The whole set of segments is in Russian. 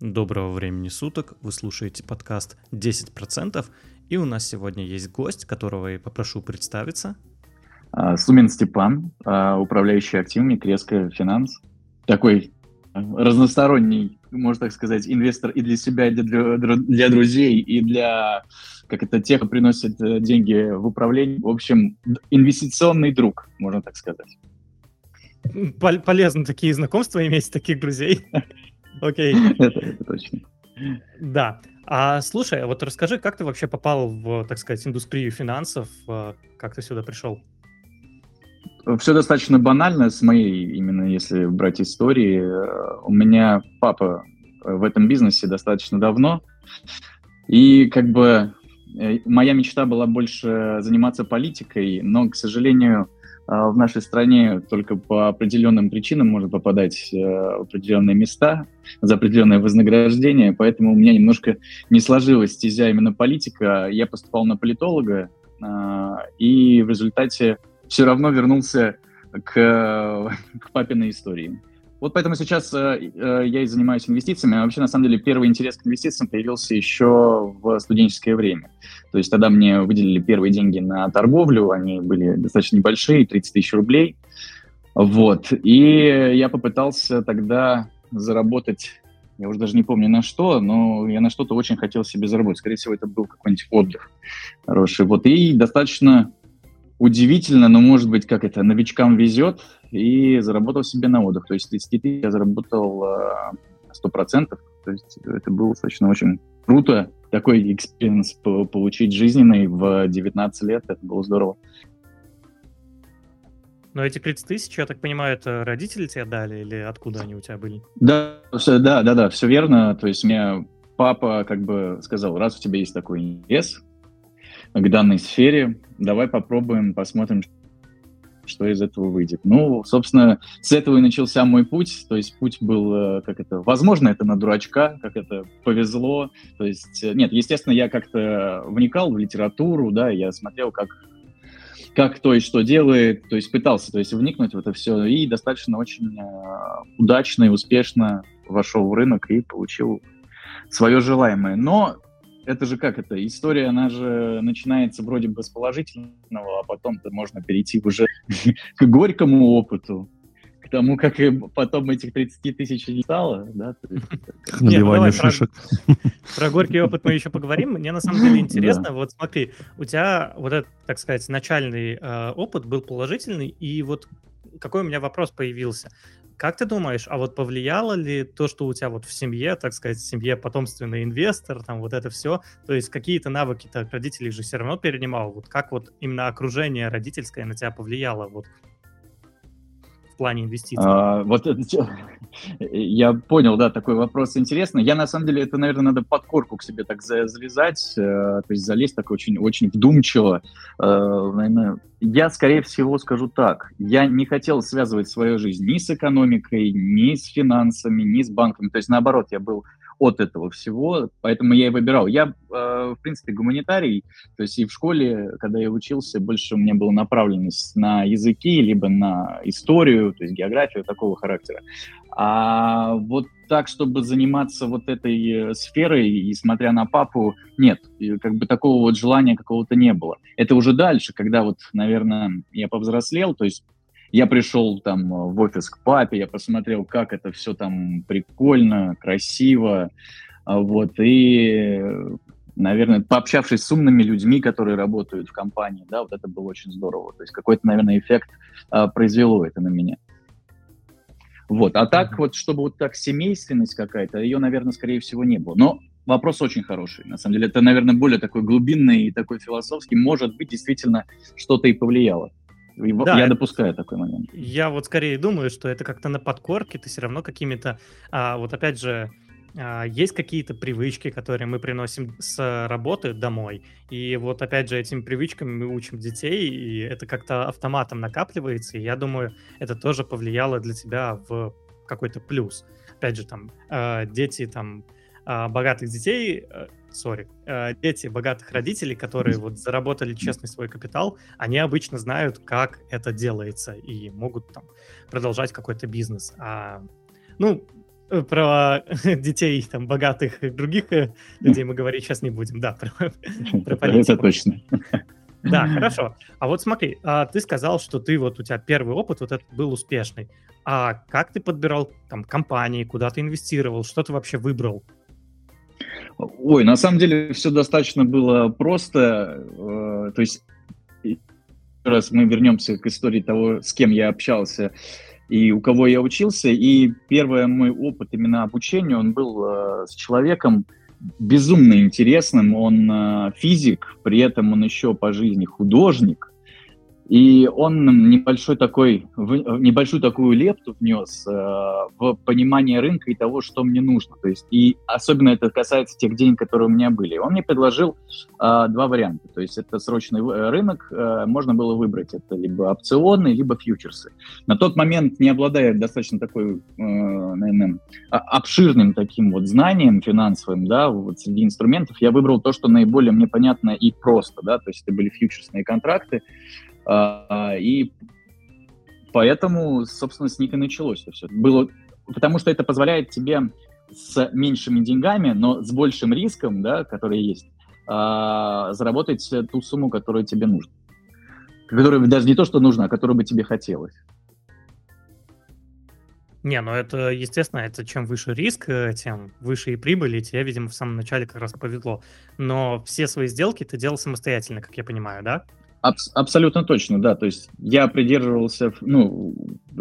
Доброго времени суток, вы слушаете подкаст 10%, и у нас сегодня есть гость, которого я попрошу представиться. А, Сумин Степан, а, управляющий активами Креска Финанс. Такой а, разносторонний, можно так сказать, инвестор и для себя, и для, для друзей, и для, как это, тех, кто приносит э, деньги в управление. В общем, инвестиционный друг, можно так сказать. Полезно такие знакомства иметь, таких друзей. Окей. Это, точно. Да. А слушай, вот расскажи, как ты вообще попал в, так сказать, индустрию финансов? А, как ты сюда пришел? Все достаточно банально с моей, именно если брать истории. У меня папа в этом бизнесе достаточно давно. И как бы э, моя мечта была больше заниматься политикой, но, к сожалению, а, в нашей стране только по определенным причинам можно попадать э, в определенные места за определенное вознаграждение, поэтому у меня немножко не сложилась стезя именно политика. Я поступал на политолога, а, и в результате все равно вернулся к, к папиной истории. Вот поэтому сейчас э, э, я и занимаюсь инвестициями. А вообще, на самом деле, первый интерес к инвестициям появился еще в студенческое время. То есть тогда мне выделили первые деньги на торговлю, они были достаточно небольшие, 30 тысяч рублей. Вот. И я попытался тогда заработать, я уже даже не помню на что, но я на что-то очень хотел себе заработать. Скорее всего, это был какой-нибудь отдых хороший. Вот. И достаточно удивительно, но, может быть, как это, новичкам везет, и заработал себе на отдых. То есть 30 тысяч я заработал э, сто процентов. То есть это было достаточно очень круто. Такой experience получить жизненный в 19 лет, это было здорово. Но эти 30 тысяч, я так понимаю, это родители тебе дали или откуда они у тебя были? Да, все, да, да, да, все верно. То есть мне папа как бы сказал, раз у тебя есть такой интерес к данной сфере, давай попробуем, посмотрим, что из этого выйдет. Ну, собственно, с этого и начался мой путь. То есть путь был, э, как это, возможно, это на дурачка, как это повезло. То есть, э, нет, естественно, я как-то вникал в литературу, да, я смотрел, как как кто и что делает, то есть пытался то есть вникнуть в это все, и достаточно очень э, удачно и успешно вошел в рынок и получил свое желаемое. Но это же как это? История, она же начинается вроде бы с положительного, а потом-то можно перейти уже к горькому опыту, к тому, как и потом этих 30 тысяч не стало, да? Набивание шишек. Про горький опыт мы еще поговорим. Мне на самом деле интересно, вот смотри, у тебя вот этот, так сказать, начальный э, опыт был положительный, и вот какой у меня вопрос появился. Как ты думаешь, а вот повлияло ли то, что у тебя вот в семье, так сказать, в семье потомственный инвестор, там вот это все, то есть какие-то навыки так родителей же все равно перенимал, вот как вот именно окружение родительское на тебя повлияло, вот в плане инвестиций? А, вот я понял, да, такой вопрос интересный. Я на самом деле это, наверное, надо под корку к себе так залезать, э, то есть залезть так очень, очень вдумчиво. Э, наверное, я, скорее всего, скажу так. Я не хотел связывать свою жизнь ни с экономикой, ни с финансами, ни с банками. То есть, наоборот, я был от этого всего, поэтому я и выбирал. Я, э, в принципе, гуманитарий, то есть и в школе, когда я учился, больше у меня была направленность на языки, либо на историю, то есть географию такого характера. А вот так, чтобы заниматься вот этой сферой, и смотря на папу, нет, как бы такого вот желания какого-то не было. Это уже дальше, когда вот, наверное, я повзрослел, то есть я пришел там э, в офис к папе, я посмотрел, как это все там прикольно, красиво, а, вот, и, наверное, пообщавшись с умными людьми, которые работают в компании, да, вот это было очень здорово. То есть какой-то, наверное, эффект а, произвело это на меня. Вот, а так вот, чтобы вот так семейственность какая-то, ее, наверное, скорее всего, не было. Но вопрос очень хороший, на самом деле. Это, наверное, более такой глубинный и такой философский. Может быть, действительно что-то и повлияло. Да, я допускаю такой момент. Я вот скорее думаю, что это как-то на подкорке, ты все равно какими-то, а, вот опять же, а, есть какие-то привычки, которые мы приносим с работы домой, и вот опять же этими привычками мы учим детей, и это как-то автоматом накапливается, и я думаю, это тоже повлияло для тебя в какой-то плюс. Опять же, там, э, дети там э, богатых детей э, сори, э, дети богатых родителей, которые вот заработали честный свой капитал, они обычно знают, как это делается и могут там продолжать какой-то бизнес. А, ну, Э, про детей там богатых и других э, людей мы говорить сейчас не будем, да, про, про политику. Это точно. Да, хорошо. А вот смотри, а ты сказал, что ты вот у тебя первый опыт вот этот был успешный. А как ты подбирал там компании, куда ты инвестировал, что ты вообще выбрал? Ой, на самом деле все достаточно было просто. Э, то есть, раз мы вернемся к истории того, с кем я общался и у кого я учился. И первый мой опыт именно обучения, он был э, с человеком безумно интересным. Он э, физик, при этом он еще по жизни художник. И он небольшой такой, небольшую такую лепту внес э, в понимание рынка и того, что мне нужно. То есть, и особенно это касается тех денег, которые у меня были. Он мне предложил э, два варианта. То есть это срочный э, рынок, э, можно было выбрать это либо опционы, либо фьючерсы. На тот момент, не обладая достаточно такой, э, наверное, обширным таким вот знанием финансовым, да, вот среди инструментов, я выбрал то, что наиболее мне понятно и просто, да, то есть это были фьючерсные контракты, а, и поэтому, собственно, с них и началось все. Было, потому что это позволяет тебе с меньшими деньгами, но с большим риском, да, который есть, а, заработать ту сумму, которую тебе нужно. Которая даже не то, что нужно, а которую бы тебе хотелось. Не, ну это, естественно, это чем выше риск, э, тем выше и прибыль, и тебе, видимо, в самом начале как раз повезло. Но все свои сделки ты делал самостоятельно, как я понимаю, да? Аб- абсолютно точно, да. То есть я придерживался, ну,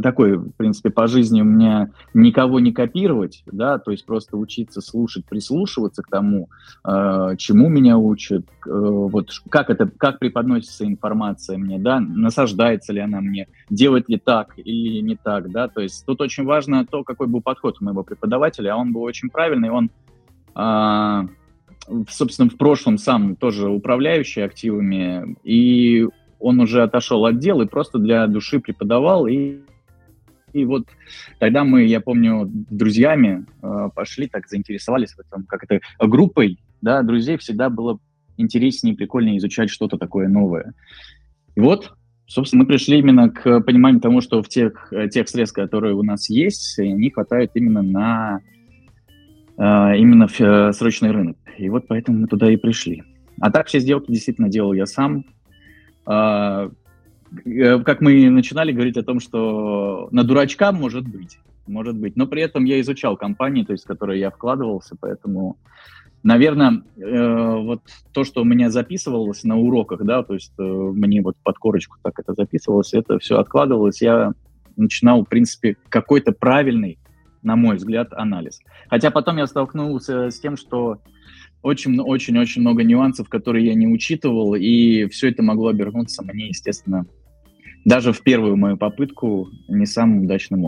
такой, в принципе, по жизни у меня никого не копировать, да, то есть просто учиться слушать, прислушиваться к тому, э, чему меня учат, э, вот как это, как преподносится информация мне, да, насаждается ли она мне, делать ли так или не так, да, то есть тут очень важно то, какой был подход у моего преподавателя, а он был очень правильный, он э, собственно, в прошлом сам тоже управляющий активами, и он уже отошел от дел и просто для души преподавал. И, и вот тогда мы, я помню, друзьями э, пошли, так заинтересовались в этом, как это, группой, да, друзей всегда было интереснее прикольнее изучать что-то такое новое. И вот, собственно, мы пришли именно к пониманию тому, что в тех, тех средств, которые у нас есть, не хватает именно на э, именно в э, срочный рынок. И вот поэтому мы туда и пришли. А так все сделки действительно делал я сам. А, э, как мы начинали говорить о том, что на дурачка может быть, может быть. Но при этом я изучал компании, то есть, в которые я вкладывался, поэтому, наверное, э, вот то, что у меня записывалось на уроках, да, то есть э, мне вот под корочку так это записывалось, это все откладывалось, я начинал, в принципе, какой-то правильный, на мой взгляд, анализ. Хотя потом я столкнулся с тем, что очень-очень-очень много нюансов, которые я не учитывал, и все это могло обернуться мне, естественно, даже в первую мою попытку не самым удачным.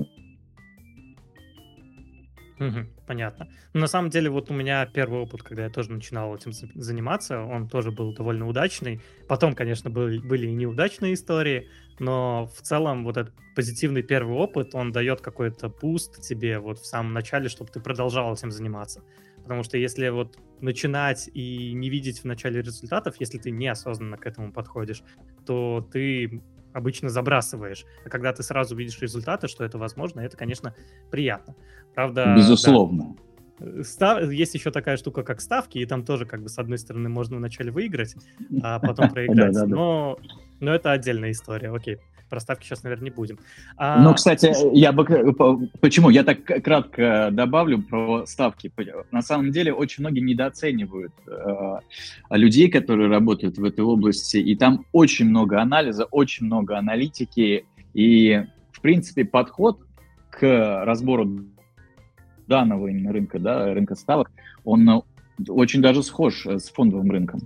Угу, понятно. Но на самом деле, вот у меня первый опыт, когда я тоже начинал этим заниматься, он тоже был довольно удачный. Потом, конечно, были, были и неудачные истории, но в целом вот этот позитивный первый опыт, он дает какой-то пуст тебе вот в самом начале, чтобы ты продолжал этим заниматься. Потому что если вот начинать и не видеть в начале результатов, если ты неосознанно к этому подходишь, то ты обычно забрасываешь. А когда ты сразу видишь результаты, что это возможно, это, конечно, приятно. Правда, Безусловно. Да, став... Есть еще такая штука, как ставки, и там тоже, как бы, с одной стороны, можно вначале выиграть, а потом проиграть. Но, но это отдельная история, окей про ставки сейчас, наверное, не будем. А... Ну, кстати, я бы... Почему? Я так кратко добавлю про ставки. На самом деле, очень многие недооценивают э, людей, которые работают в этой области, и там очень много анализа, очень много аналитики, и, в принципе, подход к разбору данного именно рынка, да, рынка ставок, он очень даже схож с фондовым рынком.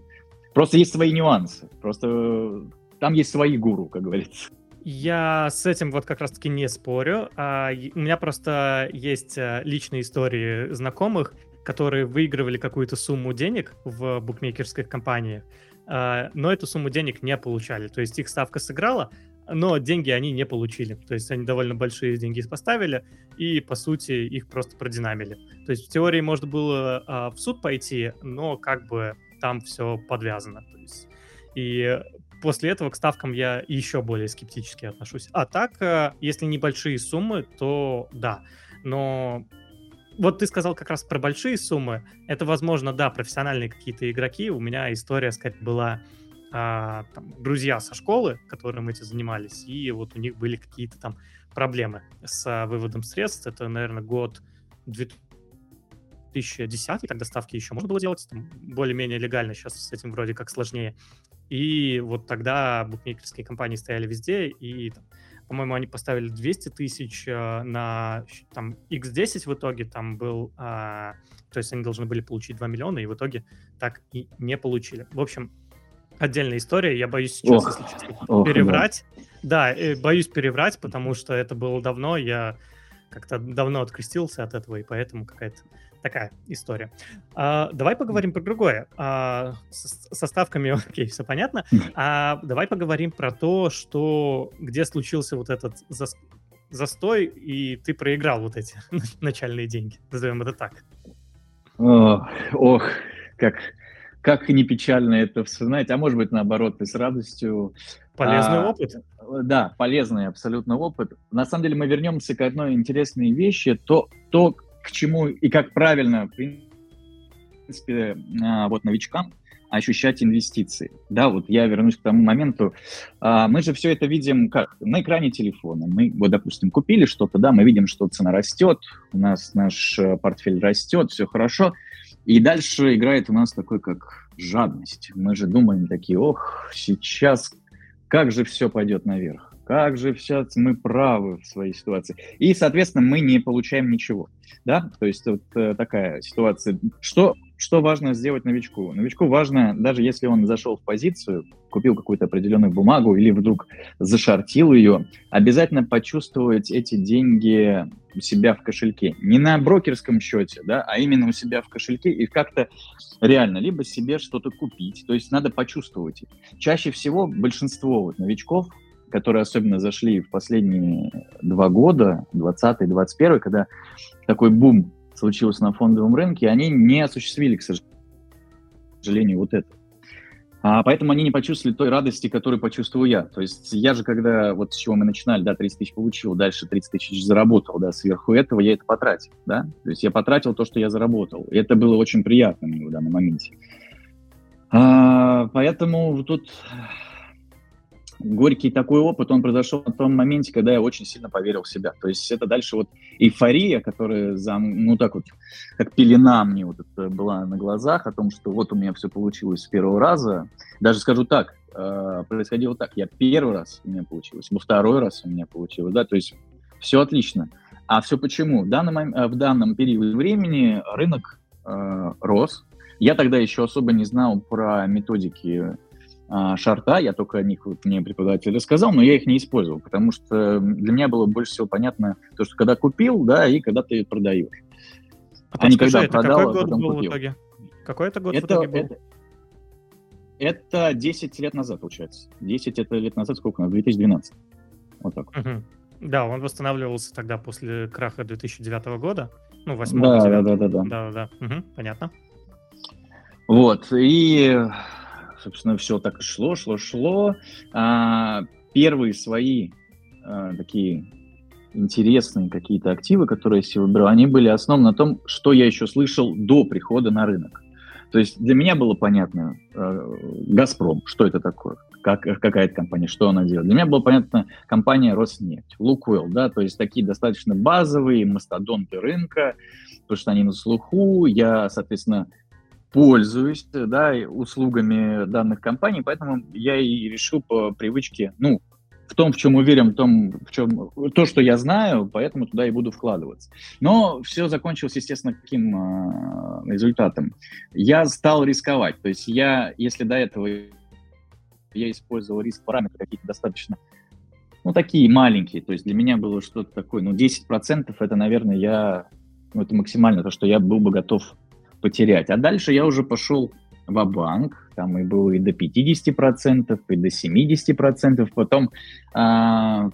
Просто есть свои нюансы. Просто там есть свои гуру, как говорится. Я с этим вот как раз-таки не спорю. А, у меня просто есть э, личные истории знакомых, которые выигрывали какую-то сумму денег в букмекерских компаниях, а, но эту сумму денег не получали. То есть их ставка сыграла, но деньги они не получили. То есть они довольно большие деньги поставили, и, по сути, их просто продинамили. То есть в теории можно было а, в суд пойти, но как бы там все подвязано. То есть, и после этого к ставкам я еще более скептически отношусь. А так, э, если небольшие суммы, то да. Но вот ты сказал как раз про большие суммы. Это, возможно, да, профессиональные какие-то игроки. У меня история, сказать, была а, там, друзья со школы, которым эти занимались, и вот у них были какие-то там проблемы с а, выводом средств. Это, наверное, год 2010, тогда ставки еще можно было делать, там, более-менее легально, сейчас с этим вроде как сложнее. И вот тогда букмекерские компании стояли везде, и, там, по-моему, они поставили 200 тысяч э, на там X10 в итоге, там был, э, то есть они должны были получить 2 миллиона, и в итоге так и не получили. В общем, отдельная история, я боюсь сейчас, ох, если честно, ох, переврать. Да, да э, боюсь переврать, потому что это было давно, я как-то давно открестился от этого, и поэтому какая-то такая история. А, давай поговорим про другое. А, со, со ставками, окей, все понятно. А давай поговорим про то, что где случился вот этот за, застой, и ты проиграл вот эти начальные деньги. Назовем это так. О, ох, как, как не печально это вспоминать, а может быть наоборот, ты с радостью. Полезный а, опыт. Да, полезный абсолютно опыт. На самом деле мы вернемся к одной интересной вещи, то, то к чему и как правильно, в принципе, а, вот новичкам ощущать инвестиции. Да, вот я вернусь к тому моменту. А, мы же все это видим как? На экране телефона. Мы, вот, допустим, купили что-то, да, мы видим, что цена растет, у нас наш э, портфель растет, все хорошо. И дальше играет у нас такой, как жадность. Мы же думаем такие, ох, сейчас как же все пойдет наверх как же сейчас мы правы в своей ситуации. И, соответственно, мы не получаем ничего. Да? То есть вот э, такая ситуация. Что, что важно сделать новичку? Новичку важно, даже если он зашел в позицию, купил какую-то определенную бумагу или вдруг зашортил ее, обязательно почувствовать эти деньги у себя в кошельке. Не на брокерском счете, да, а именно у себя в кошельке и как-то реально либо себе что-то купить. То есть надо почувствовать. Чаще всего большинство вот новичков которые особенно зашли в последние два года, 20-21, когда такой бум случился на фондовом рынке, они не осуществили, к сожалению, вот это. А поэтому они не почувствовали той радости, которую почувствовал я. То есть я же, когда, вот с чего мы начинали, да, 30 тысяч получил, дальше 30 тысяч заработал, да, сверху этого я это потратил, да. То есть я потратил то, что я заработал. И это было очень приятно мне в данном моменте. А, поэтому тут горький такой опыт, он произошел на том моменте, когда я очень сильно поверил в себя. То есть это дальше вот эйфория, которая, за, ну так вот, как пелена мне вот это была на глазах о том, что вот у меня все получилось с первого раза. Даже скажу так, э, происходило так, я первый раз у меня получилось, во второй раз у меня получилось, да, то есть все отлично. А все почему? В данном, в данном периоде времени рынок э, рос. Я тогда еще особо не знал про методики шарта, я только о них вот мне преподаватель рассказал, но я их не использовал, потому что для меня было больше всего понятно то, что когда купил, да, и когда ты продаешь. А, а не когда продал, какой а год а потом был купил. в итоге? Какой это год это, в итоге был? Это, это 10 лет назад, получается. 10 это лет назад, сколько у нас? 2012. Вот так. Угу. Да, он восстанавливался тогда после краха 2009 года. Ну, 8 да, да, да, да, да. Да, да, угу, понятно. Вот, и собственно, все так и шло, шло, шло. А, первые свои а, такие интересные какие-то активы, которые я себе выбрал, они были основаны на том, что я еще слышал до прихода на рынок. То есть для меня было понятно э, «Газпром», что это такое, как, какая это компания, что она делает. Для меня было понятно компания «Роснефть», «Лукойл», да, то есть такие достаточно базовые мастодонты рынка, потому что они на слуху. Я, соответственно, пользуюсь да, услугами данных компаний, поэтому я и решил по привычке, ну, в том, в чем уверен, в том, в чем то, что я знаю, поэтому туда и буду вкладываться. Но все закончилось, естественно, каким э, результатом? Я стал рисковать. То есть я, если до этого я использовал риск параметры какие-то достаточно, ну, такие маленькие, то есть для меня было что-то такое, ну, 10% это, наверное, я, ну, это максимально то, что я был бы готов потерять. А дальше я уже пошел в банк там и было и до 50%, и до 70%, потом, а,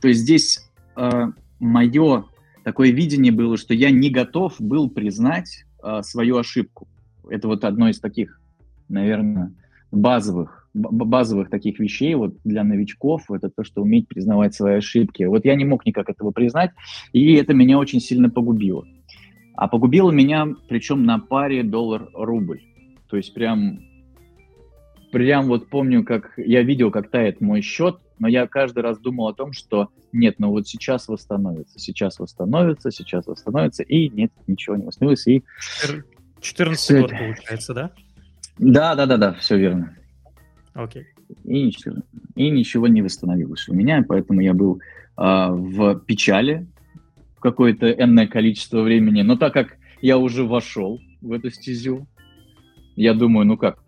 то есть здесь а, мое такое видение было, что я не готов был признать а, свою ошибку. Это вот одно из таких, наверное, базовых, базовых таких вещей вот для новичков, это то, что уметь признавать свои ошибки. Вот я не мог никак этого признать, и это меня очень сильно погубило. А погубило меня, причем на паре доллар-рубль. То есть прям, прям вот помню, как я видел, как тает мой счет, но я каждый раз думал о том, что нет, ну вот сейчас восстановится, сейчас восстановится, сейчас восстановится, и нет, ничего не восстановилось. И 14 год, получается, да? Да, да, да, да, все верно. Окей. И ничего, и ничего не восстановилось у меня, поэтому я был э, в печали какое-то энное количество времени. Но так как я уже вошел в эту стезю, я думаю, ну как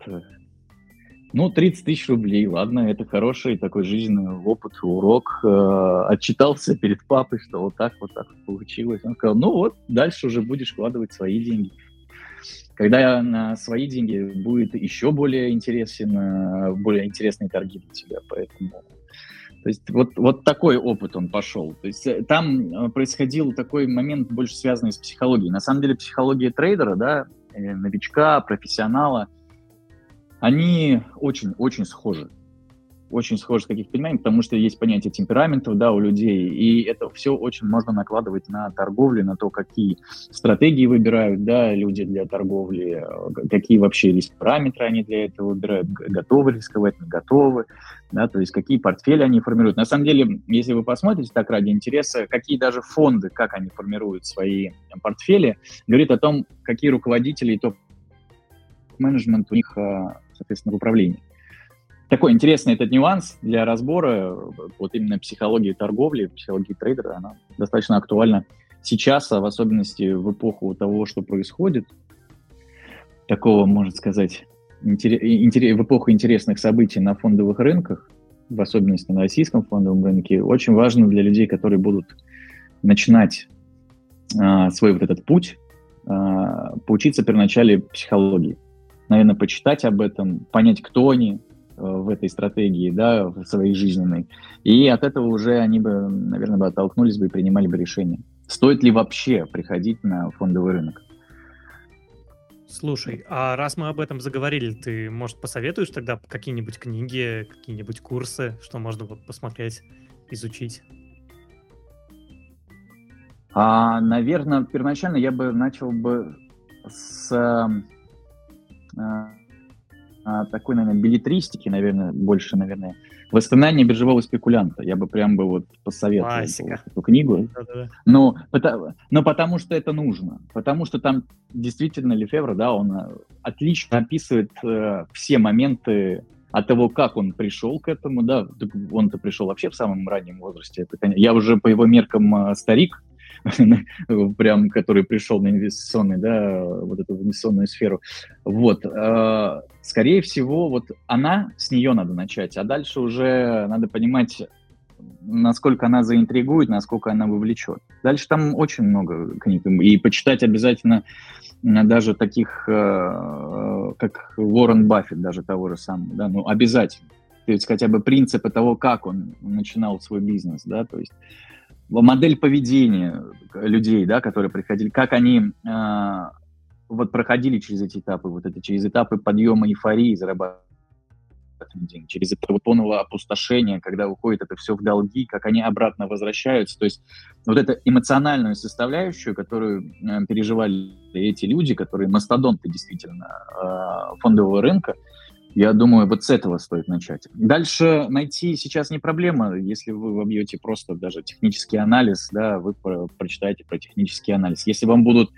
ну, 30 тысяч рублей, ладно, это хороший такой жизненный опыт, урок. Э, отчитался перед папой, что вот так, вот так получилось. Он сказал, ну вот, дальше уже будешь вкладывать свои деньги. Когда на свои деньги будет еще более интересен, э, более интересные торги для тебя, поэтому... То есть вот, вот такой опыт он пошел. То есть э, там э, происходил такой момент, больше связанный с психологией. На самом деле психология трейдера, да, новичка, профессионала, они очень-очень схожи очень схожи с каких пониманий, потому что есть понятие темпераментов, да, у людей, и это все очень можно накладывать на торговлю, на то, какие стратегии выбирают, да, люди для торговли, какие вообще риск-параметры они для этого выбирают, готовы рисковать, не готовы, да, то есть какие портфели они формируют. На самом деле, если вы посмотрите так ради интереса, какие даже фонды, как они формируют свои портфели, говорит о том, какие руководители и топ-менеджмент у них, а, соответственно, в управлении такой интересный этот нюанс для разбора, вот именно психологии торговли, психологии трейдера, она достаточно актуальна сейчас, а в особенности в эпоху того, что происходит, такого, можно сказать, в эпоху интересных событий на фондовых рынках, в особенности на российском фондовом рынке, очень важно для людей, которые будут начинать а, свой вот этот путь, а, поучиться первоначале психологии. Наверное, почитать об этом, понять, кто они, в этой стратегии, да, в своей жизненной. И от этого уже они бы, наверное, бы оттолкнулись бы и принимали бы решение. Стоит ли вообще приходить на фондовый рынок? Слушай, а раз мы об этом заговорили, ты, может, посоветуешь тогда какие-нибудь книги, какие-нибудь курсы, что можно вот посмотреть, изучить? А, наверное, первоначально я бы начал бы с а, а, такой, наверное, билетристики, наверное, больше, наверное, воспоминания биржевого спекулянта. Я бы прям бы вот посоветовал Классика. эту книгу. Но, потому, но потому что это нужно. Потому что там действительно Лефевр, да, он э, отлично описывает э, все моменты от того, как он пришел к этому, да, он-то пришел вообще в самом раннем возрасте. Это, я уже по его меркам э, старик, прям, который пришел на инвестиционный, да, вот эту инвестиционную сферу. Вот, э, скорее всего, вот она, с нее надо начать, а дальше уже надо понимать, насколько она заинтригует, насколько она вовлечет. Дальше там очень много книг, и почитать обязательно даже таких, э, как Уоррен Баффет, даже того же самого, да, ну, обязательно. То есть хотя бы принципы того, как он начинал свой бизнес, да, то есть модель поведения людей, да, которые приходили, как они э, вот проходили через эти этапы, вот это через этапы подъема эйфории, зарабатывания денег, через это полного опустошения, когда уходит это все в долги, как они обратно возвращаются. То есть вот эту эмоциональную составляющую, которую э, переживали эти люди, которые мастодонты действительно э, фондового рынка, я думаю, вот с этого стоит начать. Дальше найти сейчас не проблема, если вы вобьете просто даже технический анализ, да, вы про прочитаете про технический анализ. Если вам будут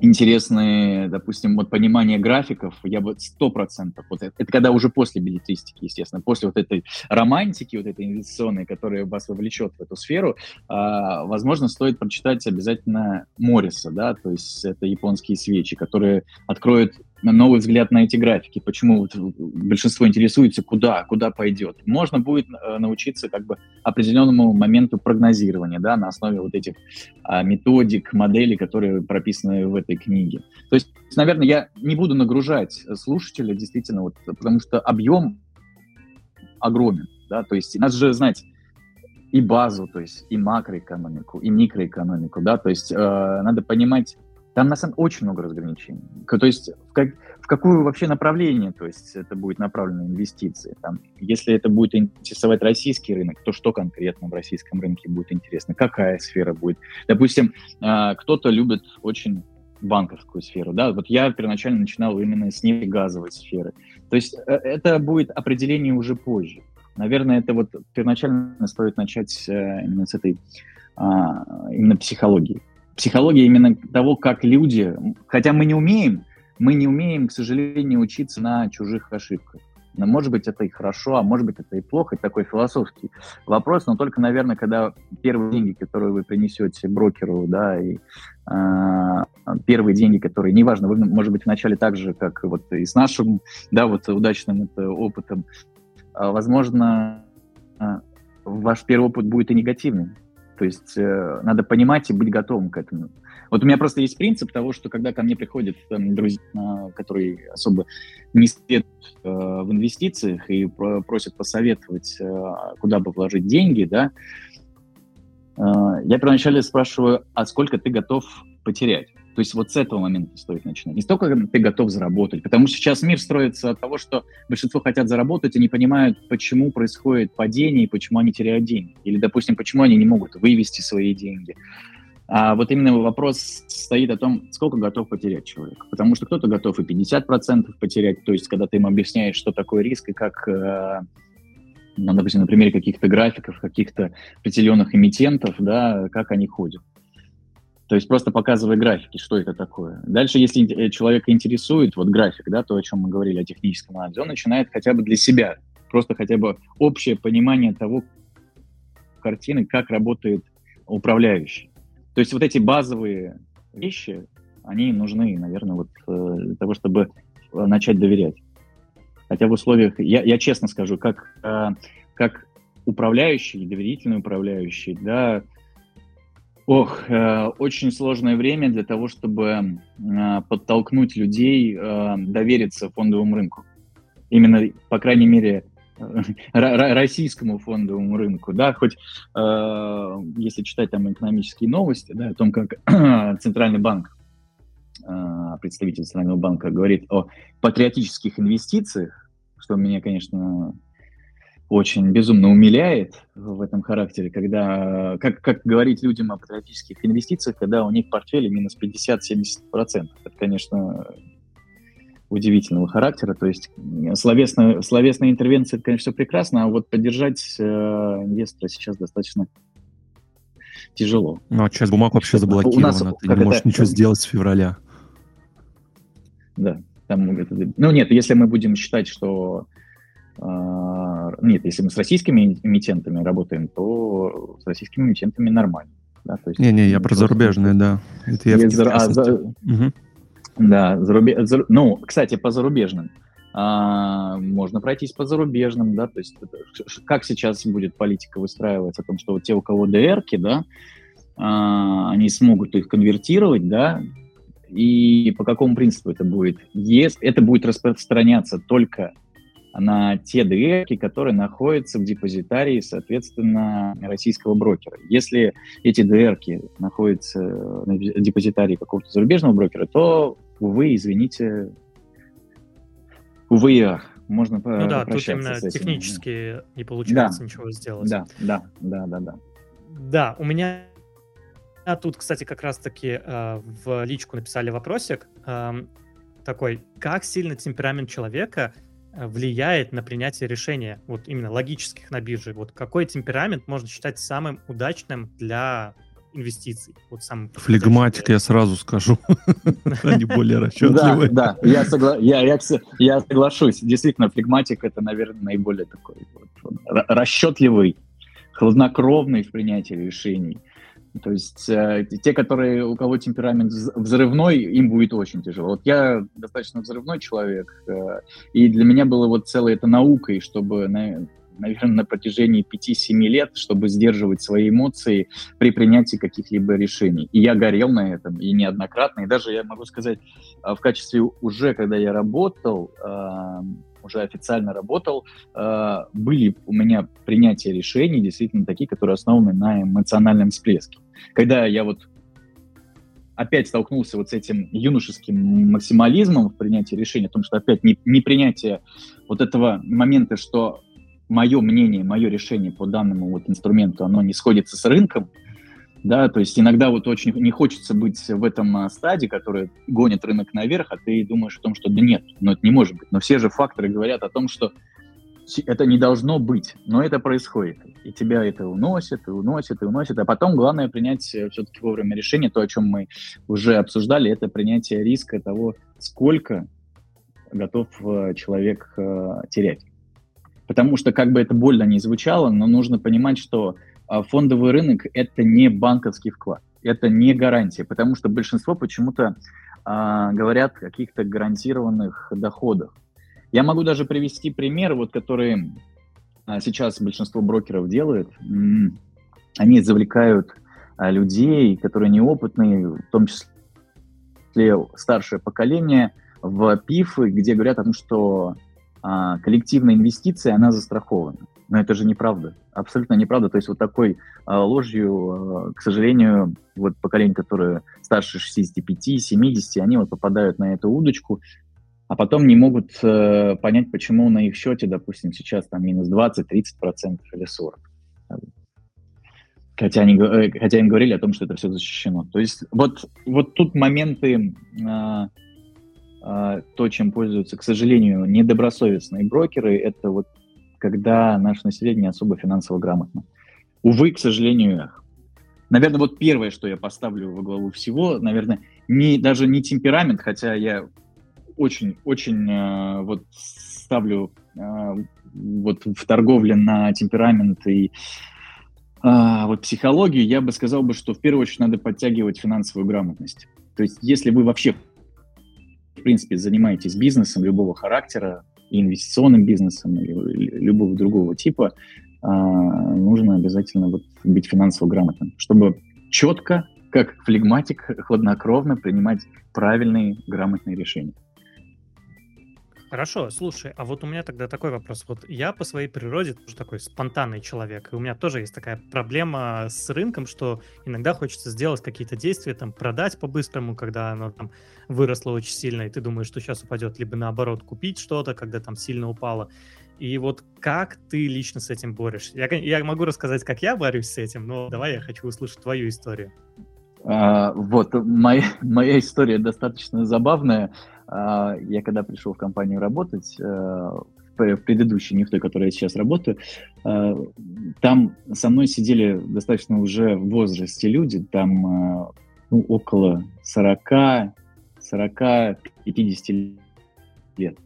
интересные, допустим, вот понимание графиков, я бы сто процентов, вот это, это когда уже после билетристики, естественно, после вот этой романтики, вот этой инвестиционной, которая вас вовлечет в эту сферу, а, возможно, стоит прочитать обязательно Морриса, да, то есть это японские свечи, которые откроют новый взгляд на эти графики, почему большинство интересуется, куда, куда пойдет. Можно будет э, научиться как бы определенному моменту прогнозирования, да, на основе вот этих а, методик, моделей, которые прописаны в этой книге. То есть, наверное, я не буду нагружать слушателя, действительно, вот, потому что объем огромен, да, то есть нас же знать и базу, то есть и макроэкономику, и микроэкономику, да, то есть э, надо понимать Там на самом деле очень много разграничений. То есть в, как, в какое вообще направление то есть это будет направлено инвестиции. Там, если это будет интересовать российский рынок, то что конкретно в российском рынке будет интересно? Какая сфера будет? Допустим, а, кто-то любит очень банковскую сферу, да, вот я первоначально начинал именно с нефтегазовой сферы. То есть э, это будет определение уже позже. Наверное, это вот первоначально стоит начать э, именно с этой а, именно психологии психология именно того, как люди, хотя мы не умеем, мы не умеем, к сожалению, учиться на чужих ошибках. Но, может быть, это и хорошо, а может быть, это и плохо, это такой философский вопрос, но только, наверное, когда первые деньги, которые вы принесете брокеру, да, и э, первые деньги, которые, неважно, вы, может быть, вначале так же, как вот и с нашим, да, вот удачным это опытом, э, возможно, э, ваш первый опыт будет и негативным, то есть э, надо понимать и быть готовым к этому. Вот у меня просто есть принцип того, что когда ко мне приходят там, друзья, которые особо не следуют э, в инвестициях и про- просят посоветовать, э, куда бы вложить деньги, да, э, я первоначально спрашиваю, а сколько ты готов потерять? То есть вот с этого момента стоит начинать. Не столько ты готов заработать, потому что сейчас мир строится от того, что большинство хотят заработать и не понимают, почему происходит падение и почему они теряют деньги. Или, допустим, почему они не могут вывести свои деньги. А вот именно вопрос стоит о том, сколько готов потерять человек. Потому что кто-то готов и 50% потерять, то есть когда ты им объясняешь, что такое риск и как, э, ну, допустим, на примере каких-то графиков, каких-то определенных эмитентов, да, как они ходят. То есть просто показывая графики, что это такое. Дальше, если э, человека интересует вот график, да, то, о чем мы говорили, о техническом анализе, он начинает хотя бы для себя, просто хотя бы общее понимание того картины, как работает управляющий. То есть вот эти базовые вещи, они нужны, наверное, вот э, для того, чтобы э, начать доверять. Хотя в условиях, я, я честно скажу, как, как управляющий, доверительный управляющий, да, Ох, э, очень сложное время для того, чтобы э, подтолкнуть людей э, довериться фондовому рынку. Именно, по крайней мере, э, российскому фондовому рынку, да, хоть э, если читать там экономические новости, да, о том, как Центральный банк, э, представитель Центрального банка говорит о патриотических инвестициях, что меня, конечно, очень безумно умиляет в этом характере, когда, как, как говорить людям о патриотических инвестициях, когда у них в портфеле минус 50-70%. Это, конечно, удивительного характера. То есть словесная, словесная интервенция, это, конечно, все прекрасно, а вот поддержать э, инвестора сейчас достаточно тяжело. Ну, а часть бумаг вообще заблокирована. У нас, Ты не можешь это, ничего сделать с февраля. Да. Там, это, ну, нет, если мы будем считать, что нет, если мы с российскими эмитентами работаем, то с российскими эмитентами нормально. Да, то есть, Не-не, я про зарубежные, да. Это я за, а, за, угу. Да, зарубеж... за, ну, кстати, по зарубежным. А, можно пройтись по зарубежным, да, то есть как сейчас будет политика выстраиваться о том, что вот те, у кого ДРки, да, а, они смогут их конвертировать, да, и по какому принципу это будет? Если это будет распространяться только на те ДРки, которые находятся в депозитарии, соответственно, российского брокера. Если эти ДРки находятся в депозитарии какого-то зарубежного брокера, то, увы, извините, увы ах, можно Ну да, тут именно технически не получается да. ничего сделать. Да, да, да, да, да. Да, у меня а тут, кстати, как раз-таки э, в личку написали вопросик э, такой, как сильно темперамент человека влияет на принятие решения, вот именно логических на бирже? Вот какой темперамент можно считать самым удачным для инвестиций? Вот сам Флегматик, я сразу скажу. Они более расчетливые. Да, да, я, согла... я, я, я соглашусь. Действительно, флегматик это, наверное, наиболее такой вот, расчетливый, хладнокровный в принятии решений. То есть э, те, которые, у кого темперамент взрывной, им будет очень тяжело. Вот я достаточно взрывной человек, э, и для меня было вот целой это наукой, чтобы, на, наверное, на протяжении 5-7 лет, чтобы сдерживать свои эмоции при принятии каких-либо решений. И я горел на этом, и неоднократно, и даже, я могу сказать, э, в качестве уже, когда я работал, э, уже официально работал, э, были у меня принятия решений действительно такие, которые основаны на эмоциональном всплеске. Когда я вот опять столкнулся вот с этим юношеским максимализмом в принятии решения, о том, что опять не, не принятие вот этого момента, что мое мнение, мое решение по данному вот инструменту, оно не сходится с рынком, да, то есть иногда вот очень не хочется быть в этом а, стадии, который гонит рынок наверх, а ты думаешь о том, что да нет, но это не может быть. Но все же факторы говорят о том, что это не должно быть, но это происходит. И тебя это уносит, и уносит, и уносит. А потом главное принять э, все-таки вовремя решение. То, о чем мы уже обсуждали, это принятие риска того, сколько готов э, человек э, терять. Потому что, как бы это больно не звучало, но нужно понимать, что фондовый рынок – это не банковский вклад, это не гарантия, потому что большинство почему-то а, говорят о каких-то гарантированных доходах. Я могу даже привести пример, вот, который а, сейчас большинство брокеров делает. Они завлекают а, людей, которые неопытные, в том числе старшее поколение, в ПИФы, где говорят о том, что а, коллективная инвестиция, она застрахована. Но это же неправда, абсолютно неправда. То есть вот такой а, ложью, а, к сожалению, вот поколение, которое старше 65-70, они вот попадают на эту удочку, а потом не могут э, понять, почему на их счете, допустим, сейчас там минус 20, 30 процентов или 40. Хотя, они, э, хотя им говорили о том, что это все защищено. То есть вот, вот тут моменты, э, э, то, чем пользуются, к сожалению, недобросовестные брокеры, это вот когда наше население особо финансово грамотно. Увы, к сожалению, эх. Наверное, вот первое, что я поставлю во главу всего, наверное, не, даже не темперамент, хотя я очень-очень э, вот ставлю э, вот в торговле на темперамент и э, вот психологию, я бы сказал бы, что в первую очередь надо подтягивать финансовую грамотность. То есть если вы вообще в принципе занимаетесь бизнесом любого характера, инвестиционным бизнесом, или любого другого типа, э, нужно обязательно вот быть финансово грамотным, чтобы четко, как флегматик, хладнокровно принимать правильные, грамотные решения. Хорошо, слушай, а вот у меня тогда такой вопрос. Вот я по своей природе тоже такой спонтанный человек, и у меня тоже есть такая проблема с рынком, что иногда хочется сделать какие-то действия, там, продать по-быстрому, когда оно там выросло очень сильно, и ты думаешь, что сейчас упадет, либо наоборот купить что-то, когда там сильно упало. И вот как ты лично с этим борешься? Я, я могу рассказать, как я борюсь с этим, но давай я хочу услышать твою историю. А, вот, моя, моя история достаточно забавная. А, я когда пришел в компанию работать, э, в предыдущей, не в той, которой я сейчас работаю, э, там со мной сидели достаточно уже в возрасте люди, там э, ну, около 40, 40, 50 лет.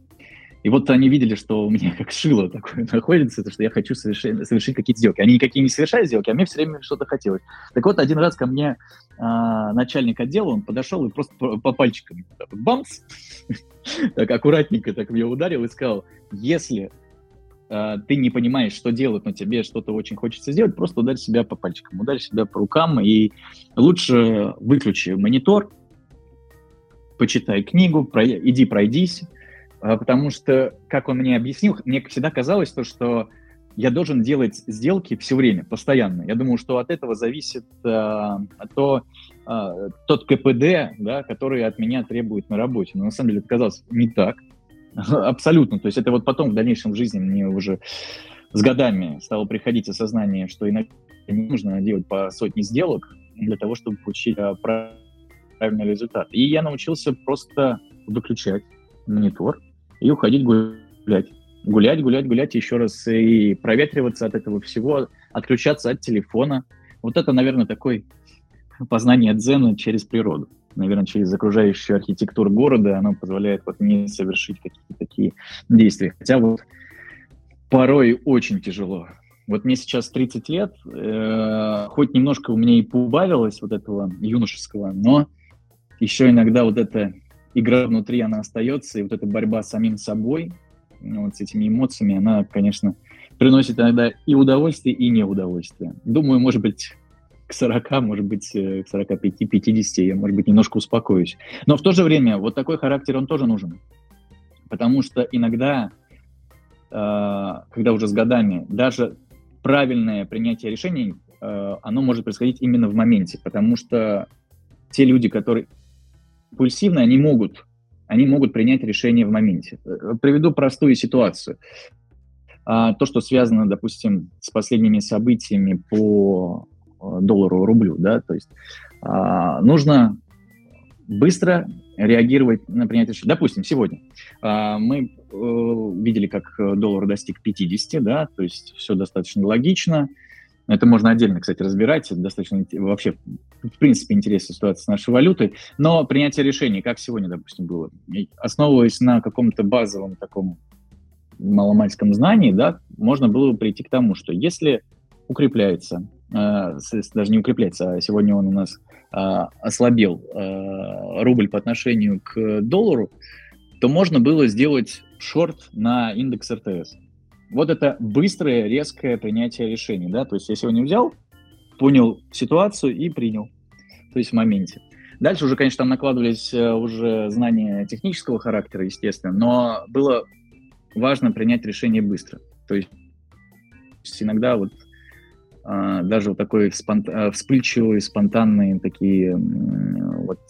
И вот они видели, что у меня как шило такое находится, то, что я хочу совершить, совершить какие-то сделки. Они никакие не совершают сделки, а мне все время что-то хотелось. Так вот, один раз ко мне а, начальник отдела, он подошел и просто по, по пальчикам бамс, так аккуратненько так мне ударил и сказал, если а, ты не понимаешь, что делать, но тебе что-то очень хочется сделать, просто ударь себя по пальчикам, ударь себя по рукам и лучше выключи монитор, почитай книгу, иди пройдись, потому что, как он мне объяснил, мне всегда казалось то, что я должен делать сделки все время, постоянно. Я думаю, что от этого зависит э, то, э, тот КПД, да, который от меня требует на работе. Но на самом деле это казалось не так. Абсолютно. То есть это вот потом в дальнейшем в жизни мне уже с годами стало приходить осознание, что иногда не нужно делать по сотне сделок для того, чтобы получить правильный результат. И я научился просто выключать монитор, и уходить гулять. Гулять, гулять, гулять еще раз и проветриваться от этого всего, отключаться от телефона. Вот это, наверное, такой познание дзена через природу. Наверное, через окружающую архитектуру города оно позволяет вот мне совершить какие-то такие действия. Хотя вот порой очень тяжело. Вот мне сейчас 30 лет, э, хоть немножко у меня и поубавилось вот этого юношеского, но еще иногда вот это игра внутри, она остается, и вот эта борьба с самим собой, ну, вот с этими эмоциями, она, конечно, приносит иногда и удовольствие, и неудовольствие. Думаю, может быть, к 40, может быть, э, к 45-50 я, может быть, немножко успокоюсь. Но в то же время вот такой характер, он тоже нужен. Потому что иногда, э, когда уже с годами, даже правильное принятие решений, э, оно может происходить именно в моменте, потому что те люди, которые импульсивны, они могут, они могут принять решение в моменте. Э, приведу простую ситуацию. А, то, что связано, допустим, с последними событиями по э, доллару рублю, да, то есть а, нужно быстро реагировать на принятие решения. Допустим, сегодня а, мы э, видели, как доллар достиг 50, да, то есть все достаточно логично. Это можно отдельно, кстати, разбирать. Это достаточно вообще, в принципе, интересная ситуация с нашей валютой. Но принятие решений, как сегодня, допустим, было, основываясь на каком-то базовом таком маломальском знании, да, можно было прийти к тому, что если укрепляется, э, даже не укрепляется, а сегодня он у нас э, ослабел э, рубль по отношению к доллару, то можно было сделать шорт на индекс РТС вот это быстрое, резкое принятие решений, да, то есть я сегодня взял, понял ситуацию и принял, то есть в моменте. Дальше уже, конечно, там накладывались э, уже знания технического характера, естественно, но было важно принять решение быстро. То есть иногда вот а, даже вот такой спонт... Э, вспыльчивые, спонтанные такие вот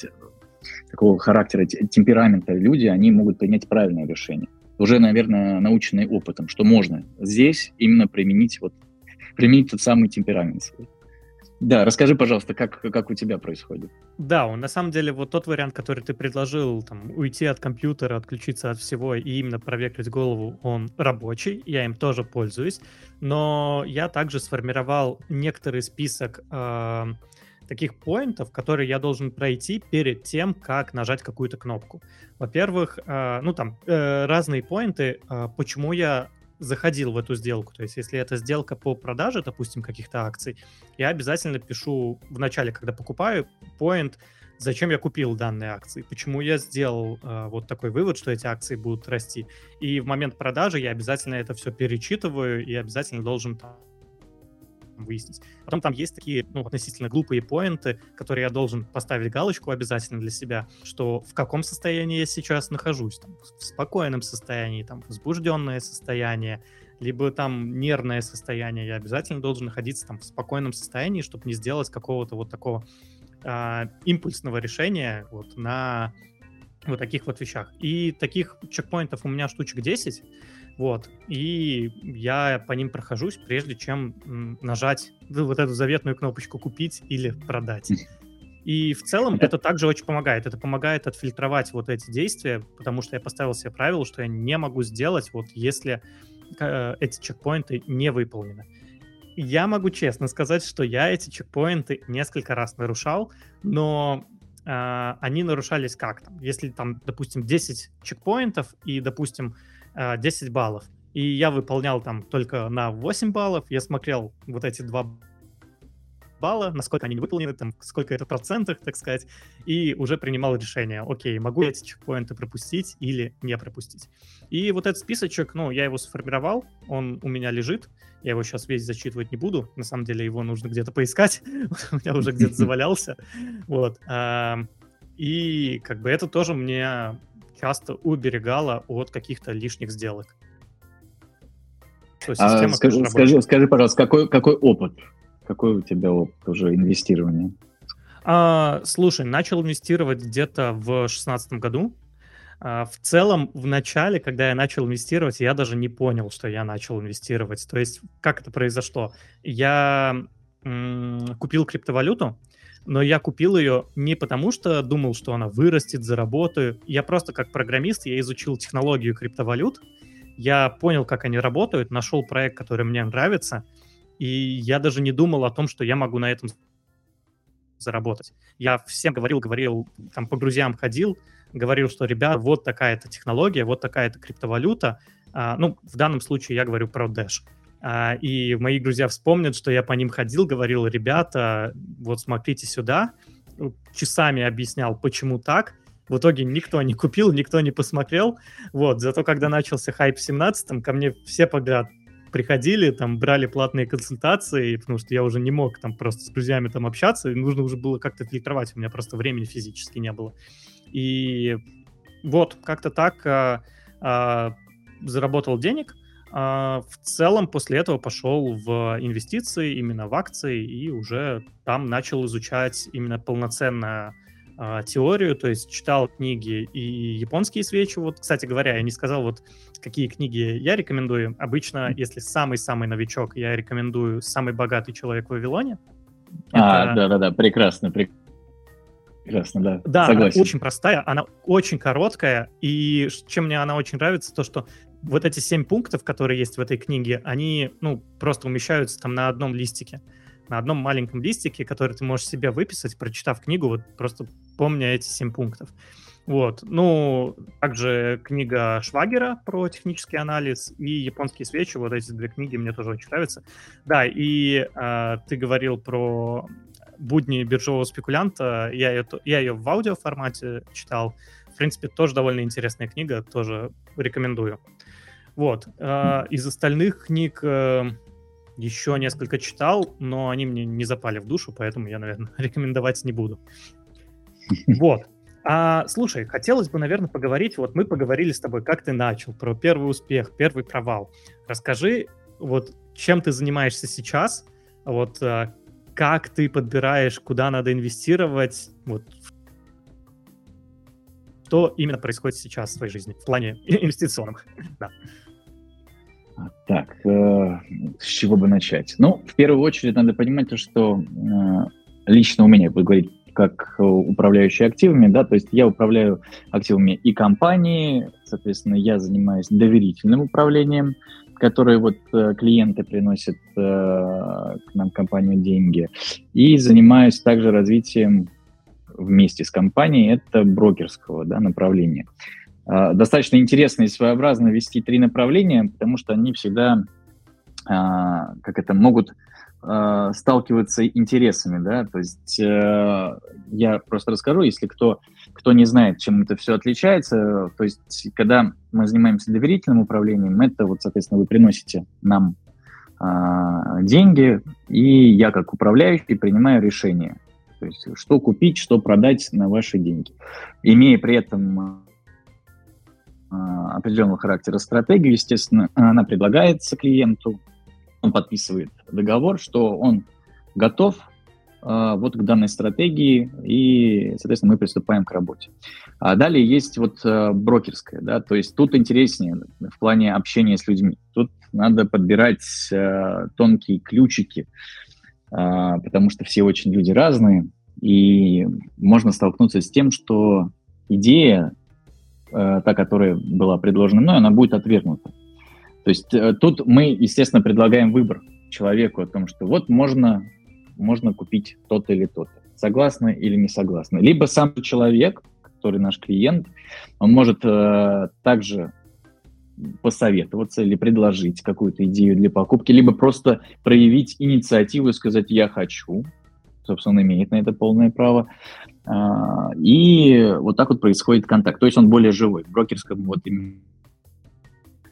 такого характера, темперамента люди, они могут принять правильное решение уже, наверное, наученный опытом, что можно здесь именно применить вот применить тот самый темперамент. Да, расскажи, пожалуйста, как, как у тебя происходит. Да, на самом деле вот тот вариант, который ты предложил, там, уйти от компьютера, отключиться от всего и именно проветрить голову, он рабочий, я им тоже пользуюсь, но я также сформировал некоторый список э, таких поинтов, которые я должен пройти перед тем, как нажать какую-то кнопку. Во-первых, э, ну там э, разные поинты, э, почему я заходил в эту сделку. То есть, если это сделка по продаже, допустим, каких-то акций, я обязательно пишу в начале, когда покупаю, поинт, зачем я купил данные акции, почему я сделал э, вот такой вывод, что эти акции будут расти. И в момент продажи я обязательно это все перечитываю и обязательно должен там выяснить. Потом там есть такие, ну, относительно глупые поинты, которые я должен поставить галочку обязательно для себя, что в каком состоянии я сейчас нахожусь, там, в спокойном состоянии, там, возбужденное состояние, либо там нервное состояние, я обязательно должен находиться там в спокойном состоянии, чтобы не сделать какого-то вот такого а, импульсного решения вот на вот таких вот вещах. И таких чекпоинтов у меня штучек 10, вот. И я по ним прохожусь, прежде чем нажать вот эту заветную кнопочку «Купить» или «Продать». И в целом это также очень помогает. Это помогает отфильтровать вот эти действия, потому что я поставил себе правило, что я не могу сделать, вот если э, эти чекпоинты не выполнены. Я могу честно сказать, что я эти чекпоинты несколько раз нарушал, но э, они нарушались как там? Если там, допустим, 10 чекпоинтов и, допустим, 10 а, баллов. И я выполнял там только на 8 баллов. Я смотрел вот эти два балла, насколько они выполнены, там, сколько это в процентах, так сказать, и уже принимал решение, окей, могу я эти чекпоинты пропустить или не пропустить. И вот этот списочек, ну, я его сформировал, он у меня лежит, я его сейчас весь зачитывать не буду, на самом деле его нужно где-то поискать, у меня уже где-то завалялся, вот. И как бы это тоже мне часто уберегала от каких-то лишних сделок. А, скажи, скажи, скажи, пожалуйста, какой, какой опыт? Какой у тебя опыт уже инвестирования? А, слушай, начал инвестировать где-то в 2016 году. А, в целом, в начале, когда я начал инвестировать, я даже не понял, что я начал инвестировать. То есть, как это произошло? Я м- купил криптовалюту, но я купил ее не потому, что думал, что она вырастет, заработаю. Я просто как программист, я изучил технологию криптовалют, я понял, как они работают, нашел проект, который мне нравится, и я даже не думал о том, что я могу на этом заработать. Я всем говорил, говорил, там по друзьям ходил, говорил, что, ребят, вот такая-то технология, вот такая-то криптовалюта. А, ну, в данном случае я говорю про Dash. А, и мои друзья вспомнят, что я по ним ходил, говорил, ребята, вот смотрите сюда, часами объяснял, почему так. В итоге никто не купил, никто не посмотрел. Вот, зато когда начался хайп в 17 ко мне все подряд приходили, там, брали платные консультации, потому что я уже не мог там просто с друзьями там общаться, и нужно уже было как-то фильтровать, у меня просто времени физически не было. И вот, как-то так а, а, заработал денег, а, в целом после этого пошел в инвестиции, именно в акции, и уже там начал изучать именно полноценно а, теорию, то есть читал книги и японские свечи. Вот, кстати говоря, я не сказал, вот какие книги я рекомендую. Обычно, если самый-самый новичок, я рекомендую «Самый богатый человек в Вавилоне». А, да-да-да, прекрасно, прекрасно. да. Да, Согласен. она очень простая, она очень короткая, и чем мне она очень нравится, то, что вот эти семь пунктов, которые есть в этой книге, они, ну, просто умещаются там на одном листике на одном маленьком листике, который ты можешь себе выписать, прочитав книгу, вот просто помня эти семь пунктов. Вот. Ну, также книга Швагера про технический анализ и японские свечи. Вот эти две книги мне тоже очень нравятся. Да, и э, ты говорил про будни биржевого спекулянта. Я ее, я ее в аудиоформате читал. В принципе, тоже довольно интересная книга, тоже рекомендую. Вот. Э, из остальных книг э, еще несколько читал, но они мне не запали в душу, поэтому я, наверное, рекомендовать не буду. Вот. А, слушай, хотелось бы, наверное, поговорить, вот мы поговорили с тобой, как ты начал, про первый успех, первый провал. Расскажи, вот чем ты занимаешься сейчас, вот а, как ты подбираешь, куда надо инвестировать, вот что именно происходит сейчас в твоей жизни в плане инвестиционном. да. Так, э, с чего бы начать? Ну, в первую очередь надо понимать то, что э, лично у меня, буду говорить, как управляющий активами, да, то есть я управляю активами и компании, соответственно, я занимаюсь доверительным управлением, которые вот э, клиенты приносят э, к нам компанию деньги, и занимаюсь также развитием вместе с компанией это брокерского да, направления. А, достаточно интересно и своеобразно вести три направления, потому что они всегда, а, как это, могут а, сталкиваться интересами, да, то есть э, я просто расскажу, если кто, кто не знает, чем это все отличается, то есть когда мы занимаемся доверительным управлением, это вот, соответственно, вы приносите нам деньги, и я как управляющий принимаю решение, то есть что купить, что продать на ваши деньги, имея при этом а, определенного характера стратегию, естественно, она предлагается клиенту, он подписывает договор, что он готов а, вот к данной стратегии, и, соответственно, мы приступаем к работе. А далее есть вот а, брокерская, да, то есть тут интереснее в плане общения с людьми. Тут надо подбирать тонкие ключики, потому что все очень люди разные, и можно столкнуться с тем, что идея э, та, которая была предложена мной, она будет отвергнута. То есть э, тут мы, естественно, предлагаем выбор человеку о том, что вот можно, можно купить то-то или то-то. Согласны или не согласны. Либо сам человек, который наш клиент, он может э, также посоветоваться или предложить какую-то идею для покупки, либо просто проявить инициативу и сказать «я хочу», собственно, имеет на это полное право. А, и вот так вот происходит контакт. То есть он более живой. В брокерском вот именно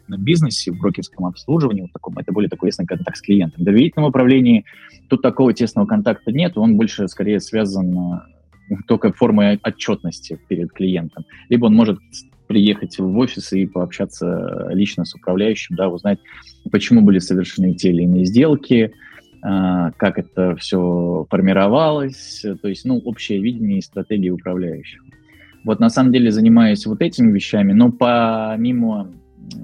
бизнесе, в брокерском обслуживании, вот таком, это более такой ясный контакт с клиентом. В доверительном управлении тут такого тесного контакта нет, он больше скорее связан э, только формой отчетности перед клиентом. Либо он может приехать в офис и пообщаться лично с управляющим, да, узнать, почему были совершены те или иные сделки, а, как это все формировалось, то есть, ну, общее видение и стратегии управляющих. Вот на самом деле занимаюсь вот этими вещами, но помимо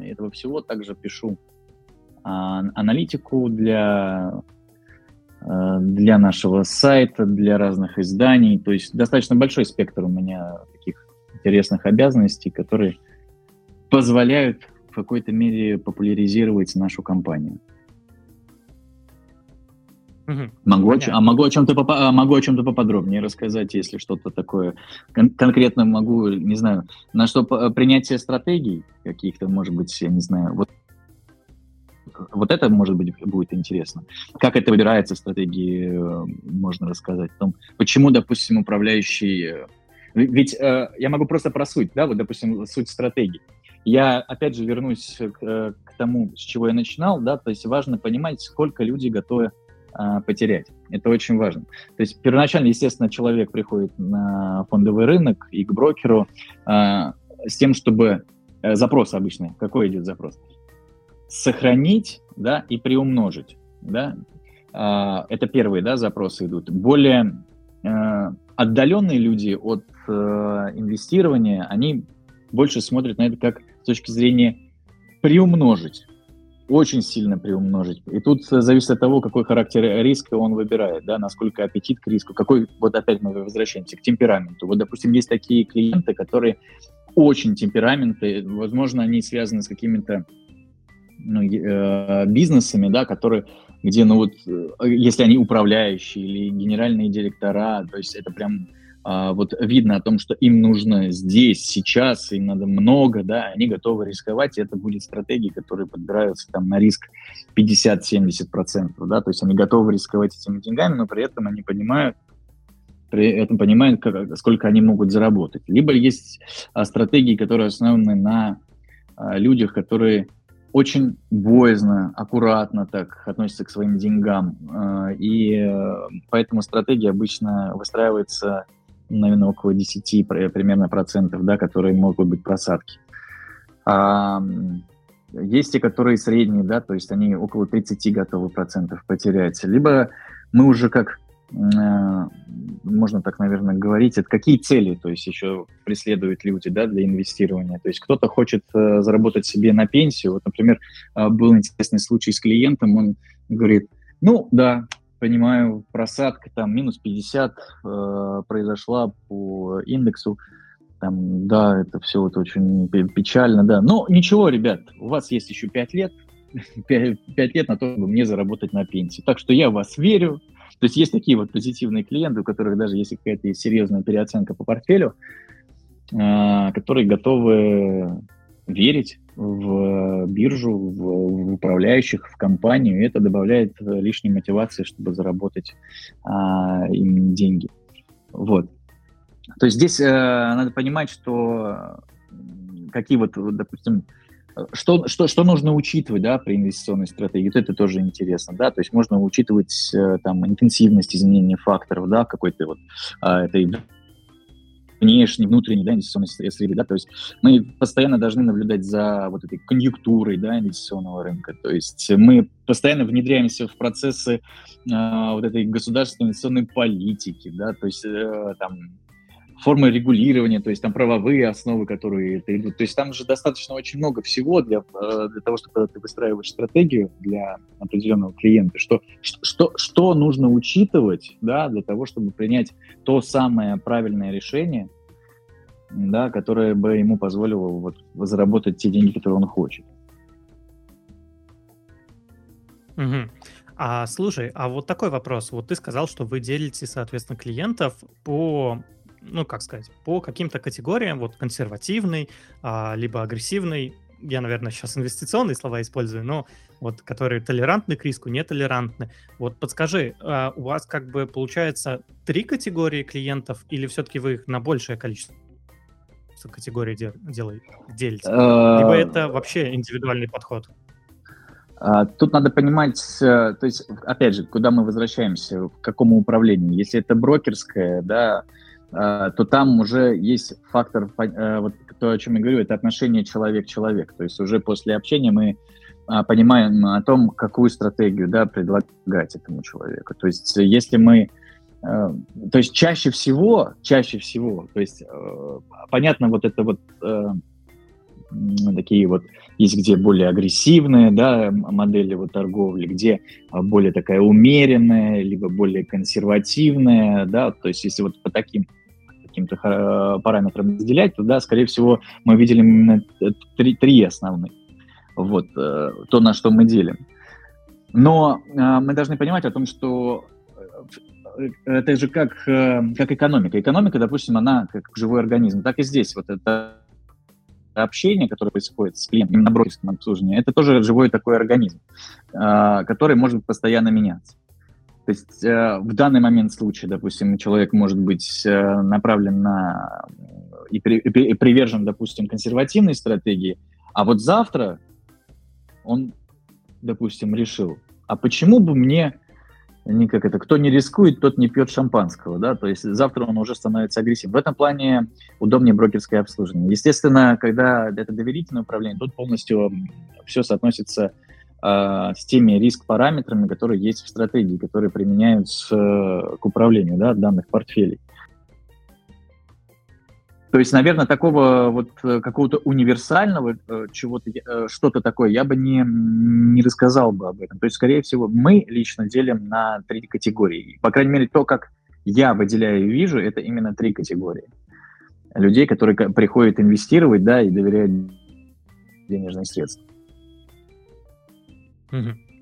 этого всего также пишу а, аналитику для, а, для нашего сайта, для разных изданий, то есть достаточно большой спектр у меня таких интересных обязанностей, которые позволяют в какой-то мере популяризировать нашу компанию. Угу. Могу, а могу о чем-то попа- а могу о чем-то поподробнее рассказать, если что-то такое кон- конкретно могу, не знаю, на что принятие стратегий каких-то, может быть, я не знаю, вот вот это, может быть, будет интересно. Как это выбирается, стратегии э, можно рассказать. О том, почему, допустим, управляющий... Э, ведь э, я могу просто про суть, да, вот, допустим, суть стратегии. Я, опять же, вернусь к, к тому, с чего я начинал, да, то есть важно понимать, сколько люди готовы а, потерять. Это очень важно. То есть первоначально, естественно, человек приходит на фондовый рынок и к брокеру а, с тем, чтобы э, запрос обычный. Какой идет запрос? Сохранить, да, и приумножить, да. А, это первые, да, запросы идут. Более а, отдаленные люди от э, инвестирования, они больше смотрят на это как с точки зрения приумножить очень сильно приумножить. И тут зависит от того, какой характер риска он выбирает, да, насколько аппетит к риску, какой, вот опять мы возвращаемся к темпераменту. Вот, допустим, есть такие клиенты, которые очень темпераменты, возможно, они связаны с какими-то ну, э, бизнесами, да, которые, где, ну вот, э, если они управляющие или генеральные директора, то есть это прям а, вот видно о том, что им нужно здесь, сейчас, им надо много, да, они готовы рисковать, и это будет стратегии, которые подбираются там на риск 50-70%, да, то есть они готовы рисковать этими деньгами, но при этом они понимают, при этом понимают, как, сколько они могут заработать. Либо есть а, стратегии, которые основаны на а, людях, которые очень боязно, аккуратно так относятся к своим деньгам, а, и а, поэтому стратегия обычно выстраивается наверное, около 10 примерно процентов, да, которые могут быть просадки. А, есть те, которые средние, да, то есть они около 30 готовы процентов потерять. Либо мы уже как, э, можно так, наверное, говорить, это какие цели, то есть еще преследуют люди, да, для инвестирования. То есть кто-то хочет э, заработать себе на пенсию. Вот, например, э, был интересный случай с клиентом, он говорит, ну, да, понимаю, просадка там минус 50 э, произошла по индексу. Там, да, это все вот очень печально, да. Но ничего, ребят, у вас есть еще 5 лет, 5, 5 лет на то, чтобы мне заработать на пенсии. Так что я вас верю. То есть есть такие вот позитивные клиенты, у которых даже есть какая-то серьезная переоценка по портфелю, э, которые готовы верить в биржу, в, управляющих, в компанию, и это добавляет лишней мотивации, чтобы заработать а, им деньги. Вот. То есть здесь э, надо понимать, что какие вот, допустим, что, что, что нужно учитывать да, при инвестиционной стратегии? Вот это тоже интересно. Да? То есть можно учитывать э, там, интенсивность изменения факторов да, какой-то вот э, этой внешней, внутренней, да, инвестиционной среды, да, то есть мы постоянно должны наблюдать за вот этой конъюнктурой, да, инвестиционного рынка, то есть мы постоянно внедряемся в процессы э, вот этой государственной инвестиционной политики, да, то есть э, там формы регулирования, то есть там правовые основы, которые это идут. То есть там же достаточно очень много всего для, э, для того, чтобы ты выстраиваешь стратегию для определенного клиента, что, что, что нужно учитывать да, для того, чтобы принять то самое правильное решение, да, которое бы ему позволило вот, заработать те деньги, которые он хочет. Угу. А слушай, а вот такой вопрос. Вот ты сказал, что вы делите, соответственно, клиентов по ну, как сказать, по каким-то категориям, вот консервативный, а, либо агрессивный, я, наверное, сейчас инвестиционные слова использую, но вот которые толерантны к риску, нетолерантны. Вот подскажи, а у вас как бы получается три категории клиентов или все-таки вы их на большее количество категорий дел, делите? Либо а, это вообще индивидуальный подход? А, тут надо понимать, э, то есть, опять же, куда мы возвращаемся, к какому управлению. Если это брокерское, да, то там уже есть фактор, э, вот то, о чем я говорю, это отношение человек-человек. То есть уже после общения мы а, понимаем о том, какую стратегию да, предлагать этому человеку. То есть если мы... Э, то есть чаще всего, чаще всего, то есть э, понятно вот это вот такие вот есть где более агрессивные да, модели вот торговли, где более такая умеренная, либо более консервативная, да, то есть если вот по таким каким-то э, параметрам разделять, то, да, скорее всего, мы видели именно три, три основных. Вот, э, то, на что мы делим. Но э, мы должны понимать о том, что это же как, как экономика. Экономика, допустим, она как живой организм. Так и здесь. Вот это общение, которое происходит с клиентом на брокерском обслуживании, это тоже живой такой организм, который может постоянно меняться. То есть э, в данный момент случая, допустим, человек может быть э, направлен на и, при, и привержен, допустим, консервативной стратегии, а вот завтра он, допустим, решил, а почему бы мне не как это, кто не рискует, тот не пьет шампанского, да, то есть завтра он уже становится агрессивным. В этом плане удобнее брокерское обслуживание. Естественно, когда это доверительное управление, тут полностью все соотносится а, с теми риск-параметрами, которые есть в стратегии, которые применяются к управлению да, данных портфелей. То есть, наверное, такого вот э, какого-то универсального э, чего-то, э, что-то такое я бы не, не рассказал бы об этом. То есть, скорее всего, мы лично делим на три категории. По крайней мере, то, как я выделяю и вижу, это именно три категории. Людей, которые приходят инвестировать, да, и доверяют денежные средства.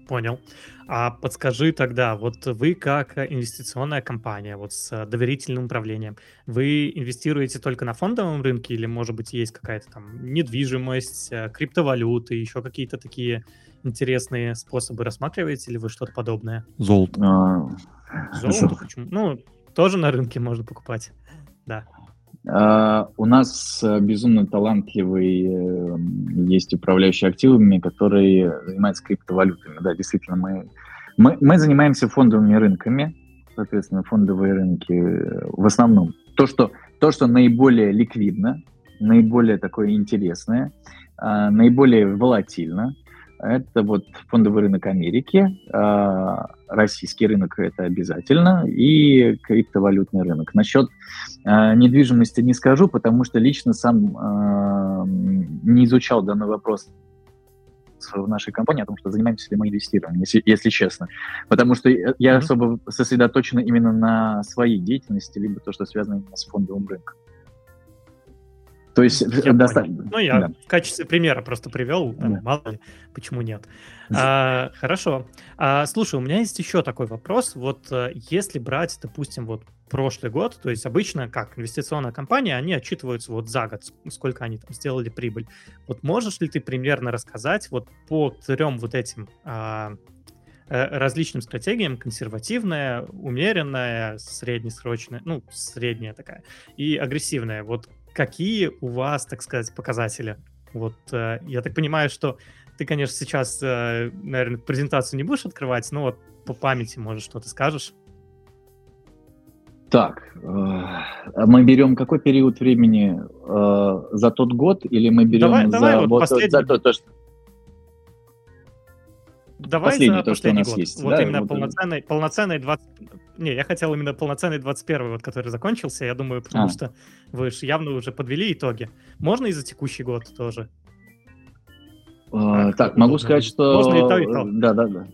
Понял. А подскажи тогда, вот вы как инвестиционная компания, вот с доверительным управлением, вы инвестируете только на фондовом рынке или, может быть, есть какая-то там недвижимость, э, криптовалюты, еще какие-то такие интересные способы рассматриваете или вы что-то подобное? Золото. А, Золото почему? Ну, тоже на рынке можно покупать, да. Uh, у нас э, безумно талантливый uh, есть управляющий активами, который занимается криптовалютами. Да, действительно, мы, мы, мы занимаемся фондовыми рынками, соответственно, фондовые рынки э, в основном. То, что, то, что наиболее ликвидно, наиболее такое интересное, uh, наиболее волатильно, это вот фондовый рынок Америки, а, российский рынок это обязательно, и криптовалютный рынок. Насчет а, недвижимости не скажу, потому что лично сам а, не изучал данный вопрос в нашей компании о том, что занимаемся ли мы инвестированием, если, если честно. Потому что я mm-hmm. особо сосредоточен именно на своей деятельности, либо то, что связано именно с фондовым рынком. То есть я достаточно. Ну, я да. в качестве примера просто привел, да. мало ли, почему нет. А, хорошо. А, слушай, у меня есть еще такой вопрос. Вот э, если брать, допустим, вот прошлый год, то есть обычно как инвестиционная компания, они отчитываются вот за год, сколько они там сделали прибыль. Вот можешь ли ты примерно рассказать вот по трем вот этим а, э, различным стратегиям, консервативная, умеренная, среднесрочная, ну, средняя такая, и агрессивная. Вот какие у вас, так сказать, показатели? Вот э, я так понимаю, что ты, конечно, сейчас, э, наверное, презентацию не будешь открывать, но вот по памяти, может, что-то скажешь? Так, э, мы берем какой период времени за тот год или мы берем давай, за, давай вот, вот последний... за то, то, что Давай последний, за то, что у нас год. есть. Вот да, именно вот полноценный, полноценный 20... Не, я хотел именно полноценный 21 вот, который закончился, я думаю, потому а. что вы же явно уже подвели итоги. Можно и за текущий год тоже? А, так, могу сказать, что... Можно и то, и то. Да, да, да.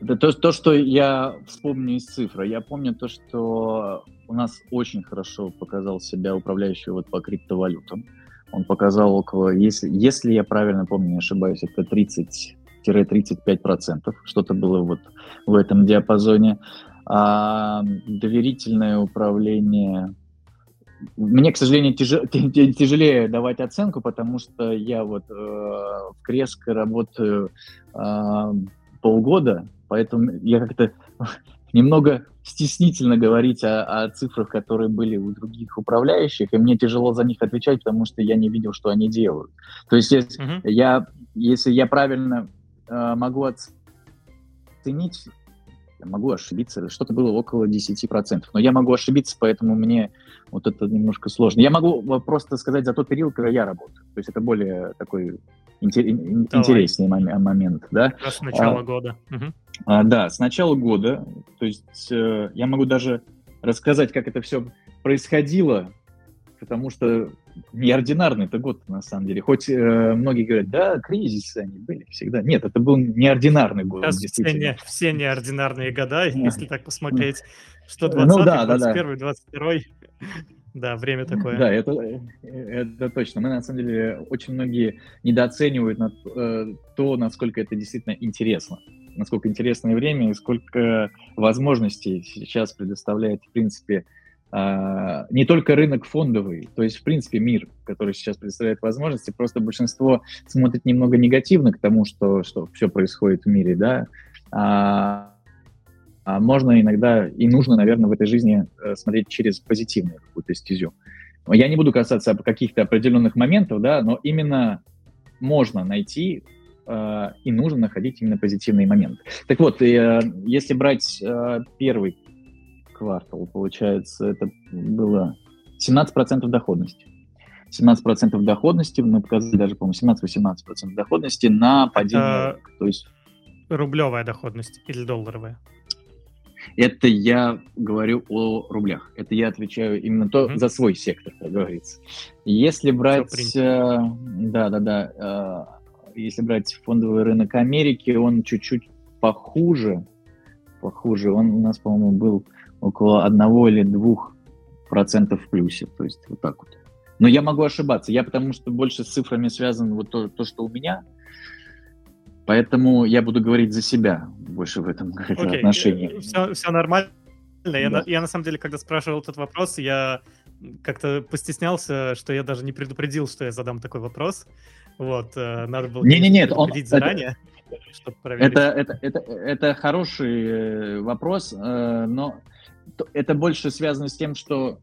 Это то, то, что я вспомню из цифры. Я помню то, что у нас очень хорошо показал себя управляющий вот по криптовалютам. Он показал около, если, если я правильно помню, не ошибаюсь, это 30 35%, что-то было вот в этом диапазоне. А доверительное управление... Мне, к сожалению, тяж... тяжелее давать оценку, потому что я вот э, в Креско работаю э, полгода, поэтому я как-то немного стеснительно говорить о, о цифрах, которые были у других управляющих, и мне тяжело за них отвечать, потому что я не видел, что они делают. То есть, если, uh-huh. я, если я правильно могу оценить, могу ошибиться, что-то было около 10%. Но я могу ошибиться, поэтому мне вот это немножко сложно. Я могу просто сказать за тот период, когда я работаю. То есть это более такой интересный момент. Да? с начала а, года. Угу. А, да, с начала года. То есть э, я могу даже рассказать, как это все происходило, потому что неординарный это год, на самом деле. Хоть э, многие говорят, да, кризисы они были всегда. Нет, это был неординарный год. Сейчас все, не, все неординарные года, если так посмотреть, что 20 ну, да, 21 да, да. 22 да, время такое. Да, это, это точно. Мы, на самом деле, очень многие недооценивают на, э, то, насколько это действительно интересно. Насколько интересное время и сколько возможностей сейчас предоставляет, в принципе, не только рынок фондовый, то есть, в принципе, мир, который сейчас представляет возможности, просто большинство смотрит немного негативно к тому, что, что все происходит в мире, да, а, а можно иногда и нужно, наверное, в этой жизни э, смотреть через позитивную какую-то стезю. Я не буду касаться каких-то определенных моментов, да, но именно можно найти э, и нужно находить именно позитивные моменты. Так вот, э, если брать э, первый квартал, получается, это было 17% доходности. 17% доходности, мы показали даже, по-моему, 17-18% доходности на падение. Это то есть... Рублевая доходность или долларовая? Это я говорю о рублях. Это я отвечаю именно то, mm-hmm. за свой сектор, как говорится. Если брать... Э, да, да, да. Э, если брать фондовый рынок Америки, он чуть-чуть похуже. Похуже. Он у нас, по-моему, был около одного или двух процентов в плюсе. То есть вот так вот. Но я могу ошибаться. Я потому что больше с цифрами связан вот то, то что у меня. Поэтому я буду говорить за себя больше в этом okay. отношении. Все, все нормально. Да. Я, на, я на самом деле, когда спрашивал этот вопрос, я как-то постеснялся, что я даже не предупредил, что я задам такой вопрос. Вот, э, надо было не, не, нет, предупредить он, заранее, это, чтобы проверить. Это, это, это, это хороший э, вопрос, э, но это больше связано с тем, что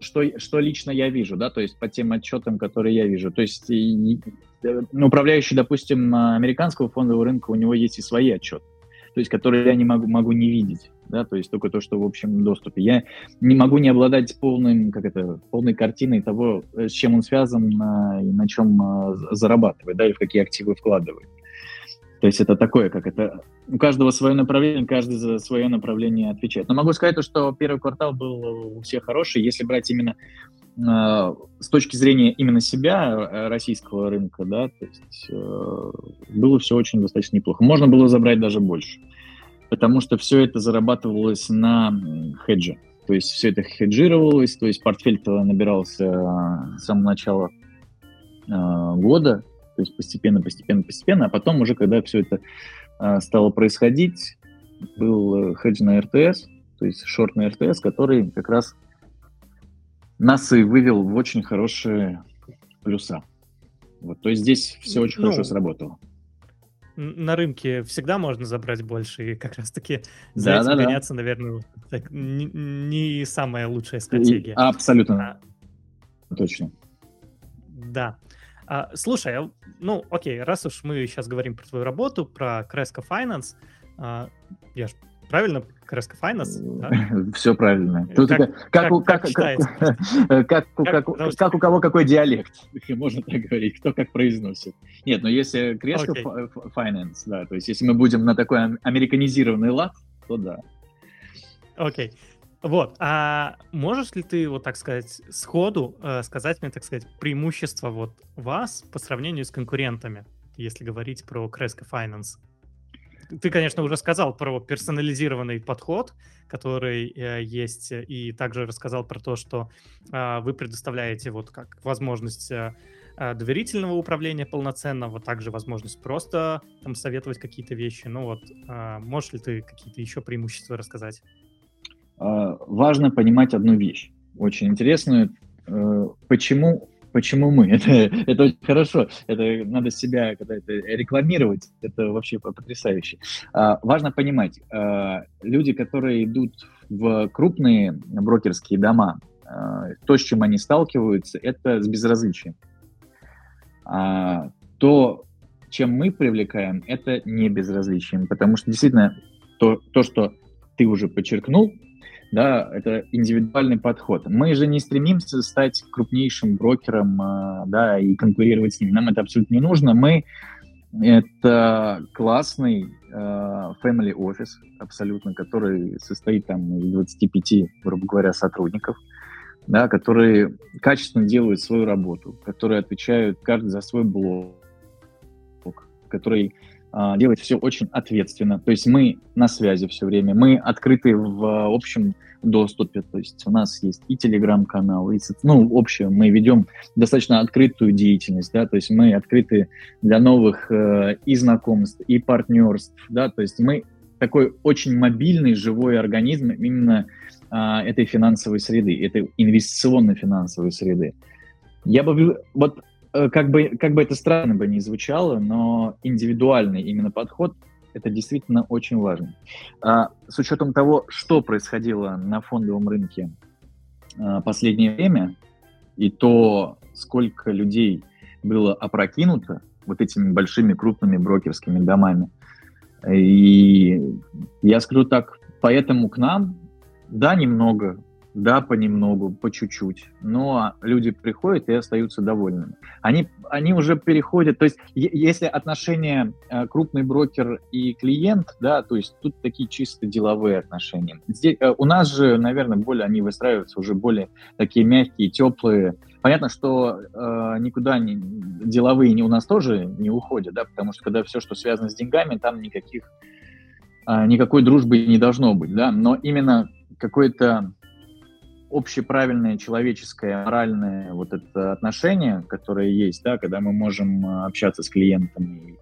что, что лично я вижу, да, то есть по тем отчетам, которые я вижу. То есть ну, управляющий, допустим, американского фондового рынка, у него есть и свои отчеты, то есть которые я не могу, могу не видеть, да, то есть только то, что в общем доступе. Я не могу не обладать полным, как это, полной картиной того, с чем он связан и на чем зарабатывает, да, и в какие активы вкладывает. То есть это такое, как это... У каждого свое направление, каждый за свое направление отвечает. Но могу сказать, то, что первый квартал был у всех хороший. Если брать именно э, с точки зрения именно себя, э, российского рынка, да, то есть э, было все очень достаточно неплохо. Можно было забрать даже больше, потому что все это зарабатывалось на хедже. То есть все это хеджировалось, то есть портфель-то набирался с самого начала э, года, то есть постепенно, постепенно, постепенно, а потом уже, когда все это а, стало происходить, был э, хедж на РТС, то есть шорт на РТС, который как раз нас и вывел в очень хорошие плюса. Вот, то есть здесь все очень ну, хорошо сработало. На рынке всегда можно забрать больше, и как раз-таки за да, этим да, гоняться, да. наверное, так, не, не самая лучшая стратегия. И, абсолютно. А, Точно. Да. А, слушай, а, ну окей, раз уж мы сейчас говорим про твою работу, про Cresco Finance, а, я ж правильно Cresco Finance? Да? Все правильно. Тут как, как, как, у, как, как, как, как, как, у кого какой диалект, можно так говорить, кто как произносит. Нет, но если Cresco okay. Finance, да, то есть если мы будем на такой американизированный лад, то да. Окей. Okay. Вот, а можешь ли ты, вот так сказать, сходу э, сказать мне, так сказать, преимущество вот вас по сравнению с конкурентами, если говорить про Cresco Finance? Ты, конечно, уже сказал про персонализированный подход, который э, есть, и также рассказал про то, что э, вы предоставляете вот как возможность э, э доверительного управления полноценного, также возможность просто там советовать какие-то вещи. Ну вот, э, можешь ли ты какие-то еще преимущества рассказать? А, важно понимать одну вещь, очень интересную. Э, почему, почему мы? Это, это очень хорошо. Это надо себя когда это рекламировать. Это вообще потрясающе. А, важно понимать, а, люди, которые идут в крупные брокерские дома, то, с чем они сталкиваются, это с безразличием. То, чем мы привлекаем, это не безразличием, потому что действительно то, то что ты уже подчеркнул, да, это индивидуальный подход. Мы же не стремимся стать крупнейшим брокером, э, да, и конкурировать с ним. Нам это абсолютно не нужно. Мы это классный э, family office, абсолютно, который состоит там из 25, грубо говоря, сотрудников, да, которые качественно делают свою работу, которые отвечают каждый за свой блок, который делать все очень ответственно. То есть мы на связи все время, мы открыты в общем доступе, то есть у нас есть и телеграм-канал, и, ну, общее, мы ведем достаточно открытую деятельность, да, то есть мы открыты для новых э, и знакомств, и партнерств, да, то есть мы такой очень мобильный, живой организм именно э, этой финансовой среды, этой инвестиционно-финансовой среды. Я бы, вот как бы, как бы это странно бы не звучало, но индивидуальный именно подход это действительно очень важно. А, с учетом того, что происходило на фондовом рынке а, последнее время, и то, сколько людей было опрокинуто вот этими большими крупными брокерскими домами. И я скажу так, поэтому к нам, да, немного, да, понемногу, по чуть-чуть, но люди приходят и остаются довольными. Они, они уже переходят, то есть если отношения э, крупный брокер и клиент, да, то есть тут такие чисто деловые отношения. Здесь, э, у нас же, наверное, более они выстраиваются уже более такие мягкие, теплые. Понятно, что э, никуда не, деловые не у нас тоже не уходят, да, потому что когда все, что связано с деньгами, там никаких э, никакой дружбы не должно быть, да, но именно какое-то общеправильное человеческое, моральное вот это отношение, которое есть, да, когда мы можем э, общаться с клиентами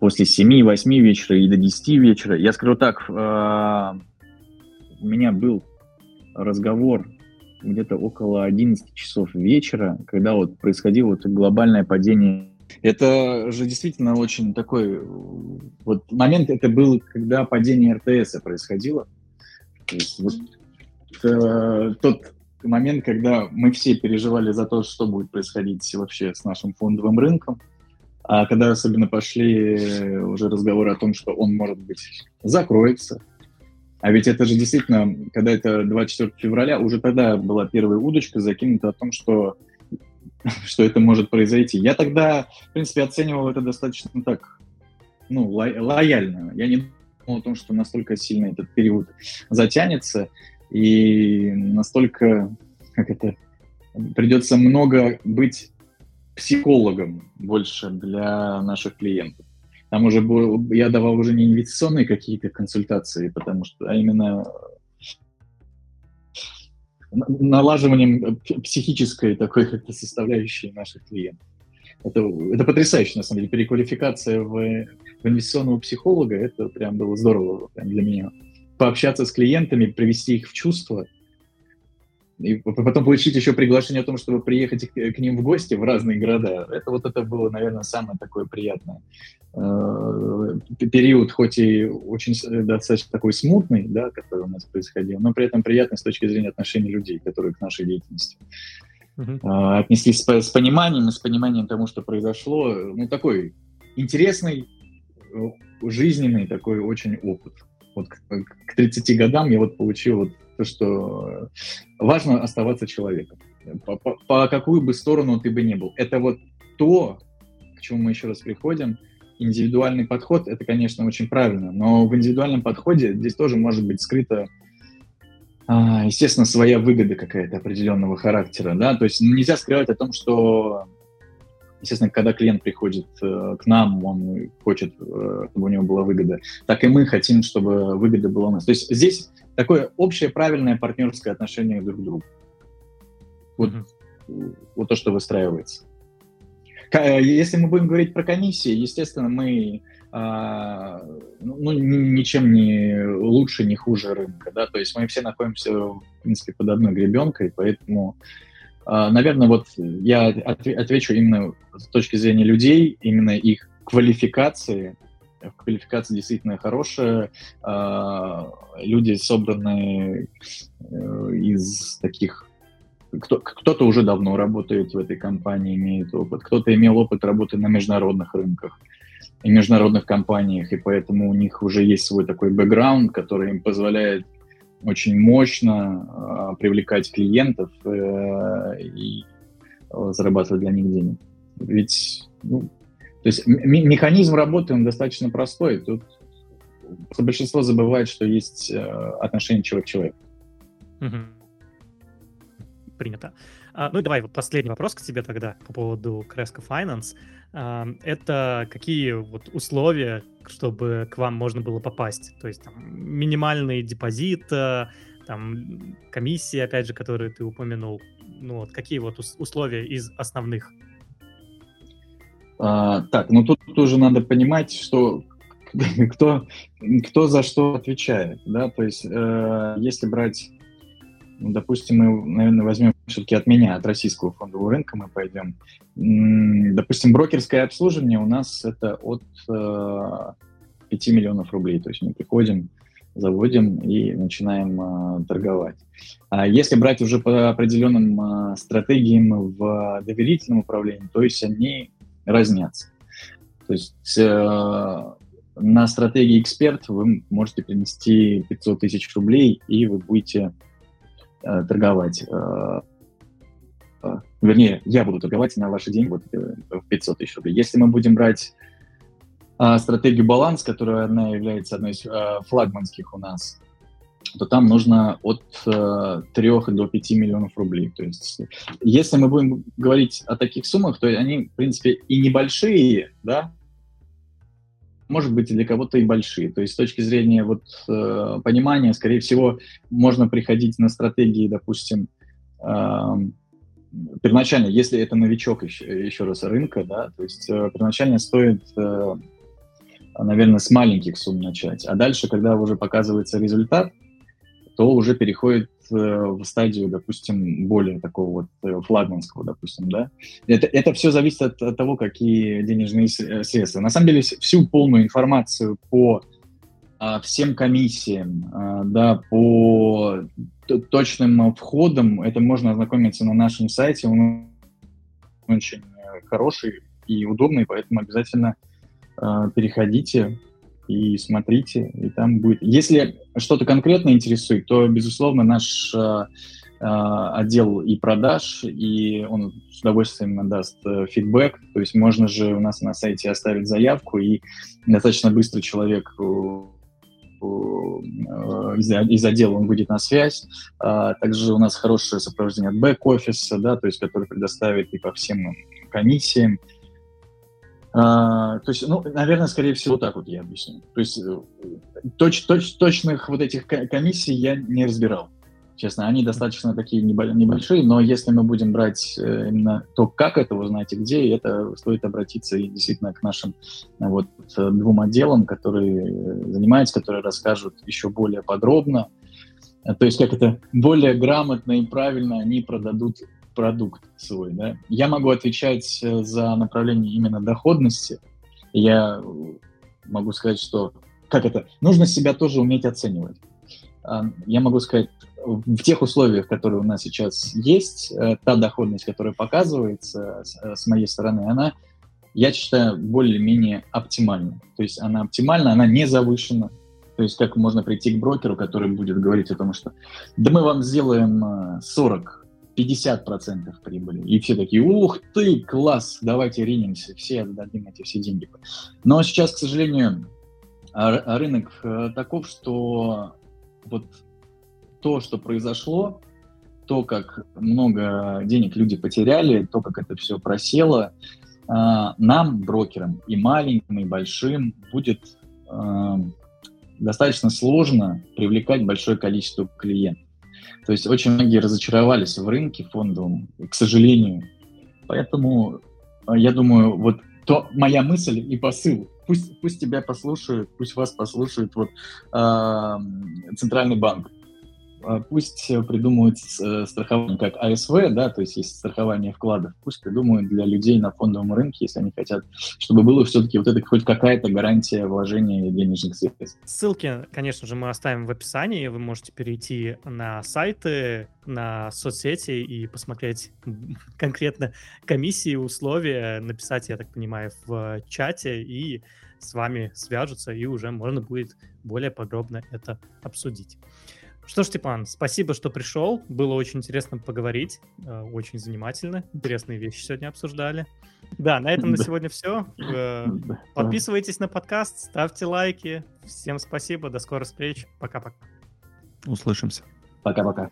после 7-8 вечера и до 10 вечера. Я скажу так, э, у меня был разговор где-то около 11 часов вечера, когда вот происходило вот глобальное падение. Это же действительно очень такой вот момент, это был, когда падение РТС происходило. То есть вот э, тот момент, когда мы все переживали за то, что будет происходить вообще с нашим фондовым рынком, а когда особенно пошли уже разговоры о том, что он, может быть, закроется, а ведь это же действительно, когда это 24 февраля, уже тогда была первая удочка закинута о том, что, что это может произойти. Я тогда, в принципе, оценивал это достаточно так, ну, ло- лояльно. Я не думал о том, что настолько сильно этот период затянется и настолько, как это, придется много быть психологом больше для наших клиентов. Там уже был, я давал уже не инвестиционные какие-то консультации, потому что, а именно налаживанием психической такой как-то составляющей наших клиентов. Это, это потрясающе, на самом деле. Переквалификация в, в инвестиционного психолога, это прям было здорово прям для меня пообщаться с клиентами, привести их в чувство, и потом получить еще приглашение о том, чтобы приехать к ним в гости в разные города. Это вот это было, наверное, самое такое приятное. Э, период, хоть и очень достаточно такой смутный, да, который у нас происходил, но при этом приятный с точки зрения отношений людей, которые к нашей деятельности uh-huh. отнеслись с, с пониманием и с пониманием тому, что произошло. Ну, такой интересный, э, жизненный такой очень опыт вот к, к 30 годам я вот получил вот то, что важно оставаться человеком. По, по, по какую бы сторону ты бы ни был. Это вот то, к чему мы еще раз приходим. Индивидуальный подход, это, конечно, очень правильно, но в индивидуальном подходе здесь тоже может быть скрыто а, естественно, своя выгода какая-то определенного характера, да, то есть нельзя скрывать о том, что Естественно, когда клиент приходит э, к нам, он хочет, э, чтобы у него была выгода, так и мы хотим, чтобы выгода была у нас. То есть здесь такое общее правильное партнерское отношение друг к другу. Вот, mm-hmm. вот то, что выстраивается. Э, если мы будем говорить про комиссии, естественно, мы а, ну, ну ничем не лучше, не хуже рынка, да, то есть мы все находимся, в принципе, под одной гребенкой, поэтому наверное, вот я отвечу именно с точки зрения людей, именно их квалификации. Квалификация действительно хорошая. А, люди собраны э, из таких кто, кто-то уже давно работает в этой компании, имеет опыт, кто-то имел опыт работы на международных рынках и международных компаниях, и поэтому у них уже есть свой такой бэкграунд, который им позволяет очень мощно э, привлекать клиентов э, и э, зарабатывать для них денег. Ведь, ну, то есть механизм работы, он достаточно простой. Тут большинство забывает, что есть э, отношение человек-человек. Угу. Принято. А, ну и давай вот последний вопрос к тебе тогда по поводу Cresco Finance. А, это какие вот условия, чтобы к вам можно было попасть? То есть там минимальный депозит, э, там комиссии, опять же, которые ты упомянул. Ну вот какие вот условия из основных? А, так, ну тут тоже надо понимать, что кто, кто за что отвечает, да, то есть э, если брать ну, допустим, мы, наверное, возьмем все-таки от меня, от российского фондового рынка мы пойдем. Допустим, брокерское обслуживание у нас это от э, 5 миллионов рублей. То есть мы приходим, заводим и начинаем э, торговать. А если брать уже по определенным э, стратегиям в доверительном управлении, то есть они разнятся. То есть э, на стратегии эксперт вы можете принести 500 тысяч рублей, и вы будете э, торговать. Э, э, вернее, я буду торговать на ваши деньги вот, э, в 500 тысяч рублей. Если мы будем брать э, стратегию баланс, которая она является одной из э, флагманских у нас, то там нужно от э, 3 до 5 миллионов рублей. То есть, если мы будем говорить о таких суммах, то они, в принципе, и небольшие, да, может быть, для кого-то и большие. То есть с точки зрения вот, э, понимания, скорее всего, можно приходить на стратегии, допустим, э, первоначально, если это новичок еще, еще раз рынка, да, то есть э, первоначально стоит, э, наверное, с маленьких сумм начать, а дальше, когда уже показывается результат, то уже переходит э, в стадию, допустим, более такого вот э, флагманского, допустим, да. Это, это все зависит от, от того, какие денежные э, средства. На самом деле всю полную информацию по а, всем комиссиям, а, да, по точным входам, это можно ознакомиться на нашем сайте. Он очень хороший и удобный, поэтому обязательно а, переходите, и смотрите, и там будет. Если что-то конкретно интересует, то, безусловно, наш э, э, отдел и продаж, и он с удовольствием даст э, фидбэк. То есть можно же у нас на сайте оставить заявку, и достаточно быстро человек э, из, отдела он выйдет на связь. А, также у нас хорошее сопровождение от бэк-офиса, да, то есть который предоставит и по всем комиссиям, а, то есть, ну, наверное, скорее всего, так вот я объясню. То есть э, точ, точ, точных вот этих комиссий я не разбирал. Честно, они достаточно такие небольшие, но если мы будем брать э, именно то, как это узнать и где, это стоит обратиться и действительно к нашим э, вот двум отделам, которые занимаются, которые расскажут еще более подробно. То есть как это более грамотно и правильно они продадут продукт свой, да. Я могу отвечать э, за направление именно доходности. Я могу сказать, что как это, нужно себя тоже уметь оценивать. А, я могу сказать, в тех условиях, которые у нас сейчас есть, э, та доходность, которая показывается э, с моей стороны, она, я считаю, более-менее оптимальна. То есть она оптимальна, она не завышена. То есть как можно прийти к брокеру, который будет говорить о том, что да мы вам сделаем 40 50% прибыли. И все такие, ух ты, класс, давайте ринемся, все отдадим эти все деньги. Но сейчас, к сожалению, рынок э, таков, что вот то, что произошло, то, как много денег люди потеряли, то, как это все просело, э, нам, брокерам, и маленьким, и большим, будет э, достаточно сложно привлекать большое количество клиентов. То есть очень многие разочаровались в рынке фондовом, к сожалению. Поэтому э, я думаю, вот то моя мысль и посыл. Пусть, пусть тебя послушают, пусть вас послушают вот, э, Центральный банк. А, пусть придумают э, страхование как АСВ, да, то есть есть страхование вкладов, пусть придумают для людей на фондовом рынке, если они хотят, чтобы было все-таки вот это хоть какая-то гарантия вложения денежных средств. Ссылки, конечно же, мы оставим в описании, вы можете перейти на сайты, на соцсети и посмотреть конкретно комиссии, условия, написать, я так понимаю, в чате, и с вами свяжутся, и уже можно будет более подробно это обсудить. Что ж, Степан, спасибо, что пришел. Было очень интересно поговорить. Э, очень занимательно. Интересные вещи сегодня обсуждали. Да, на этом на сегодня все. Э, подписывайтесь на подкаст, ставьте лайки. Всем спасибо, до скорых встреч. Пока-пока. Услышимся. Пока-пока.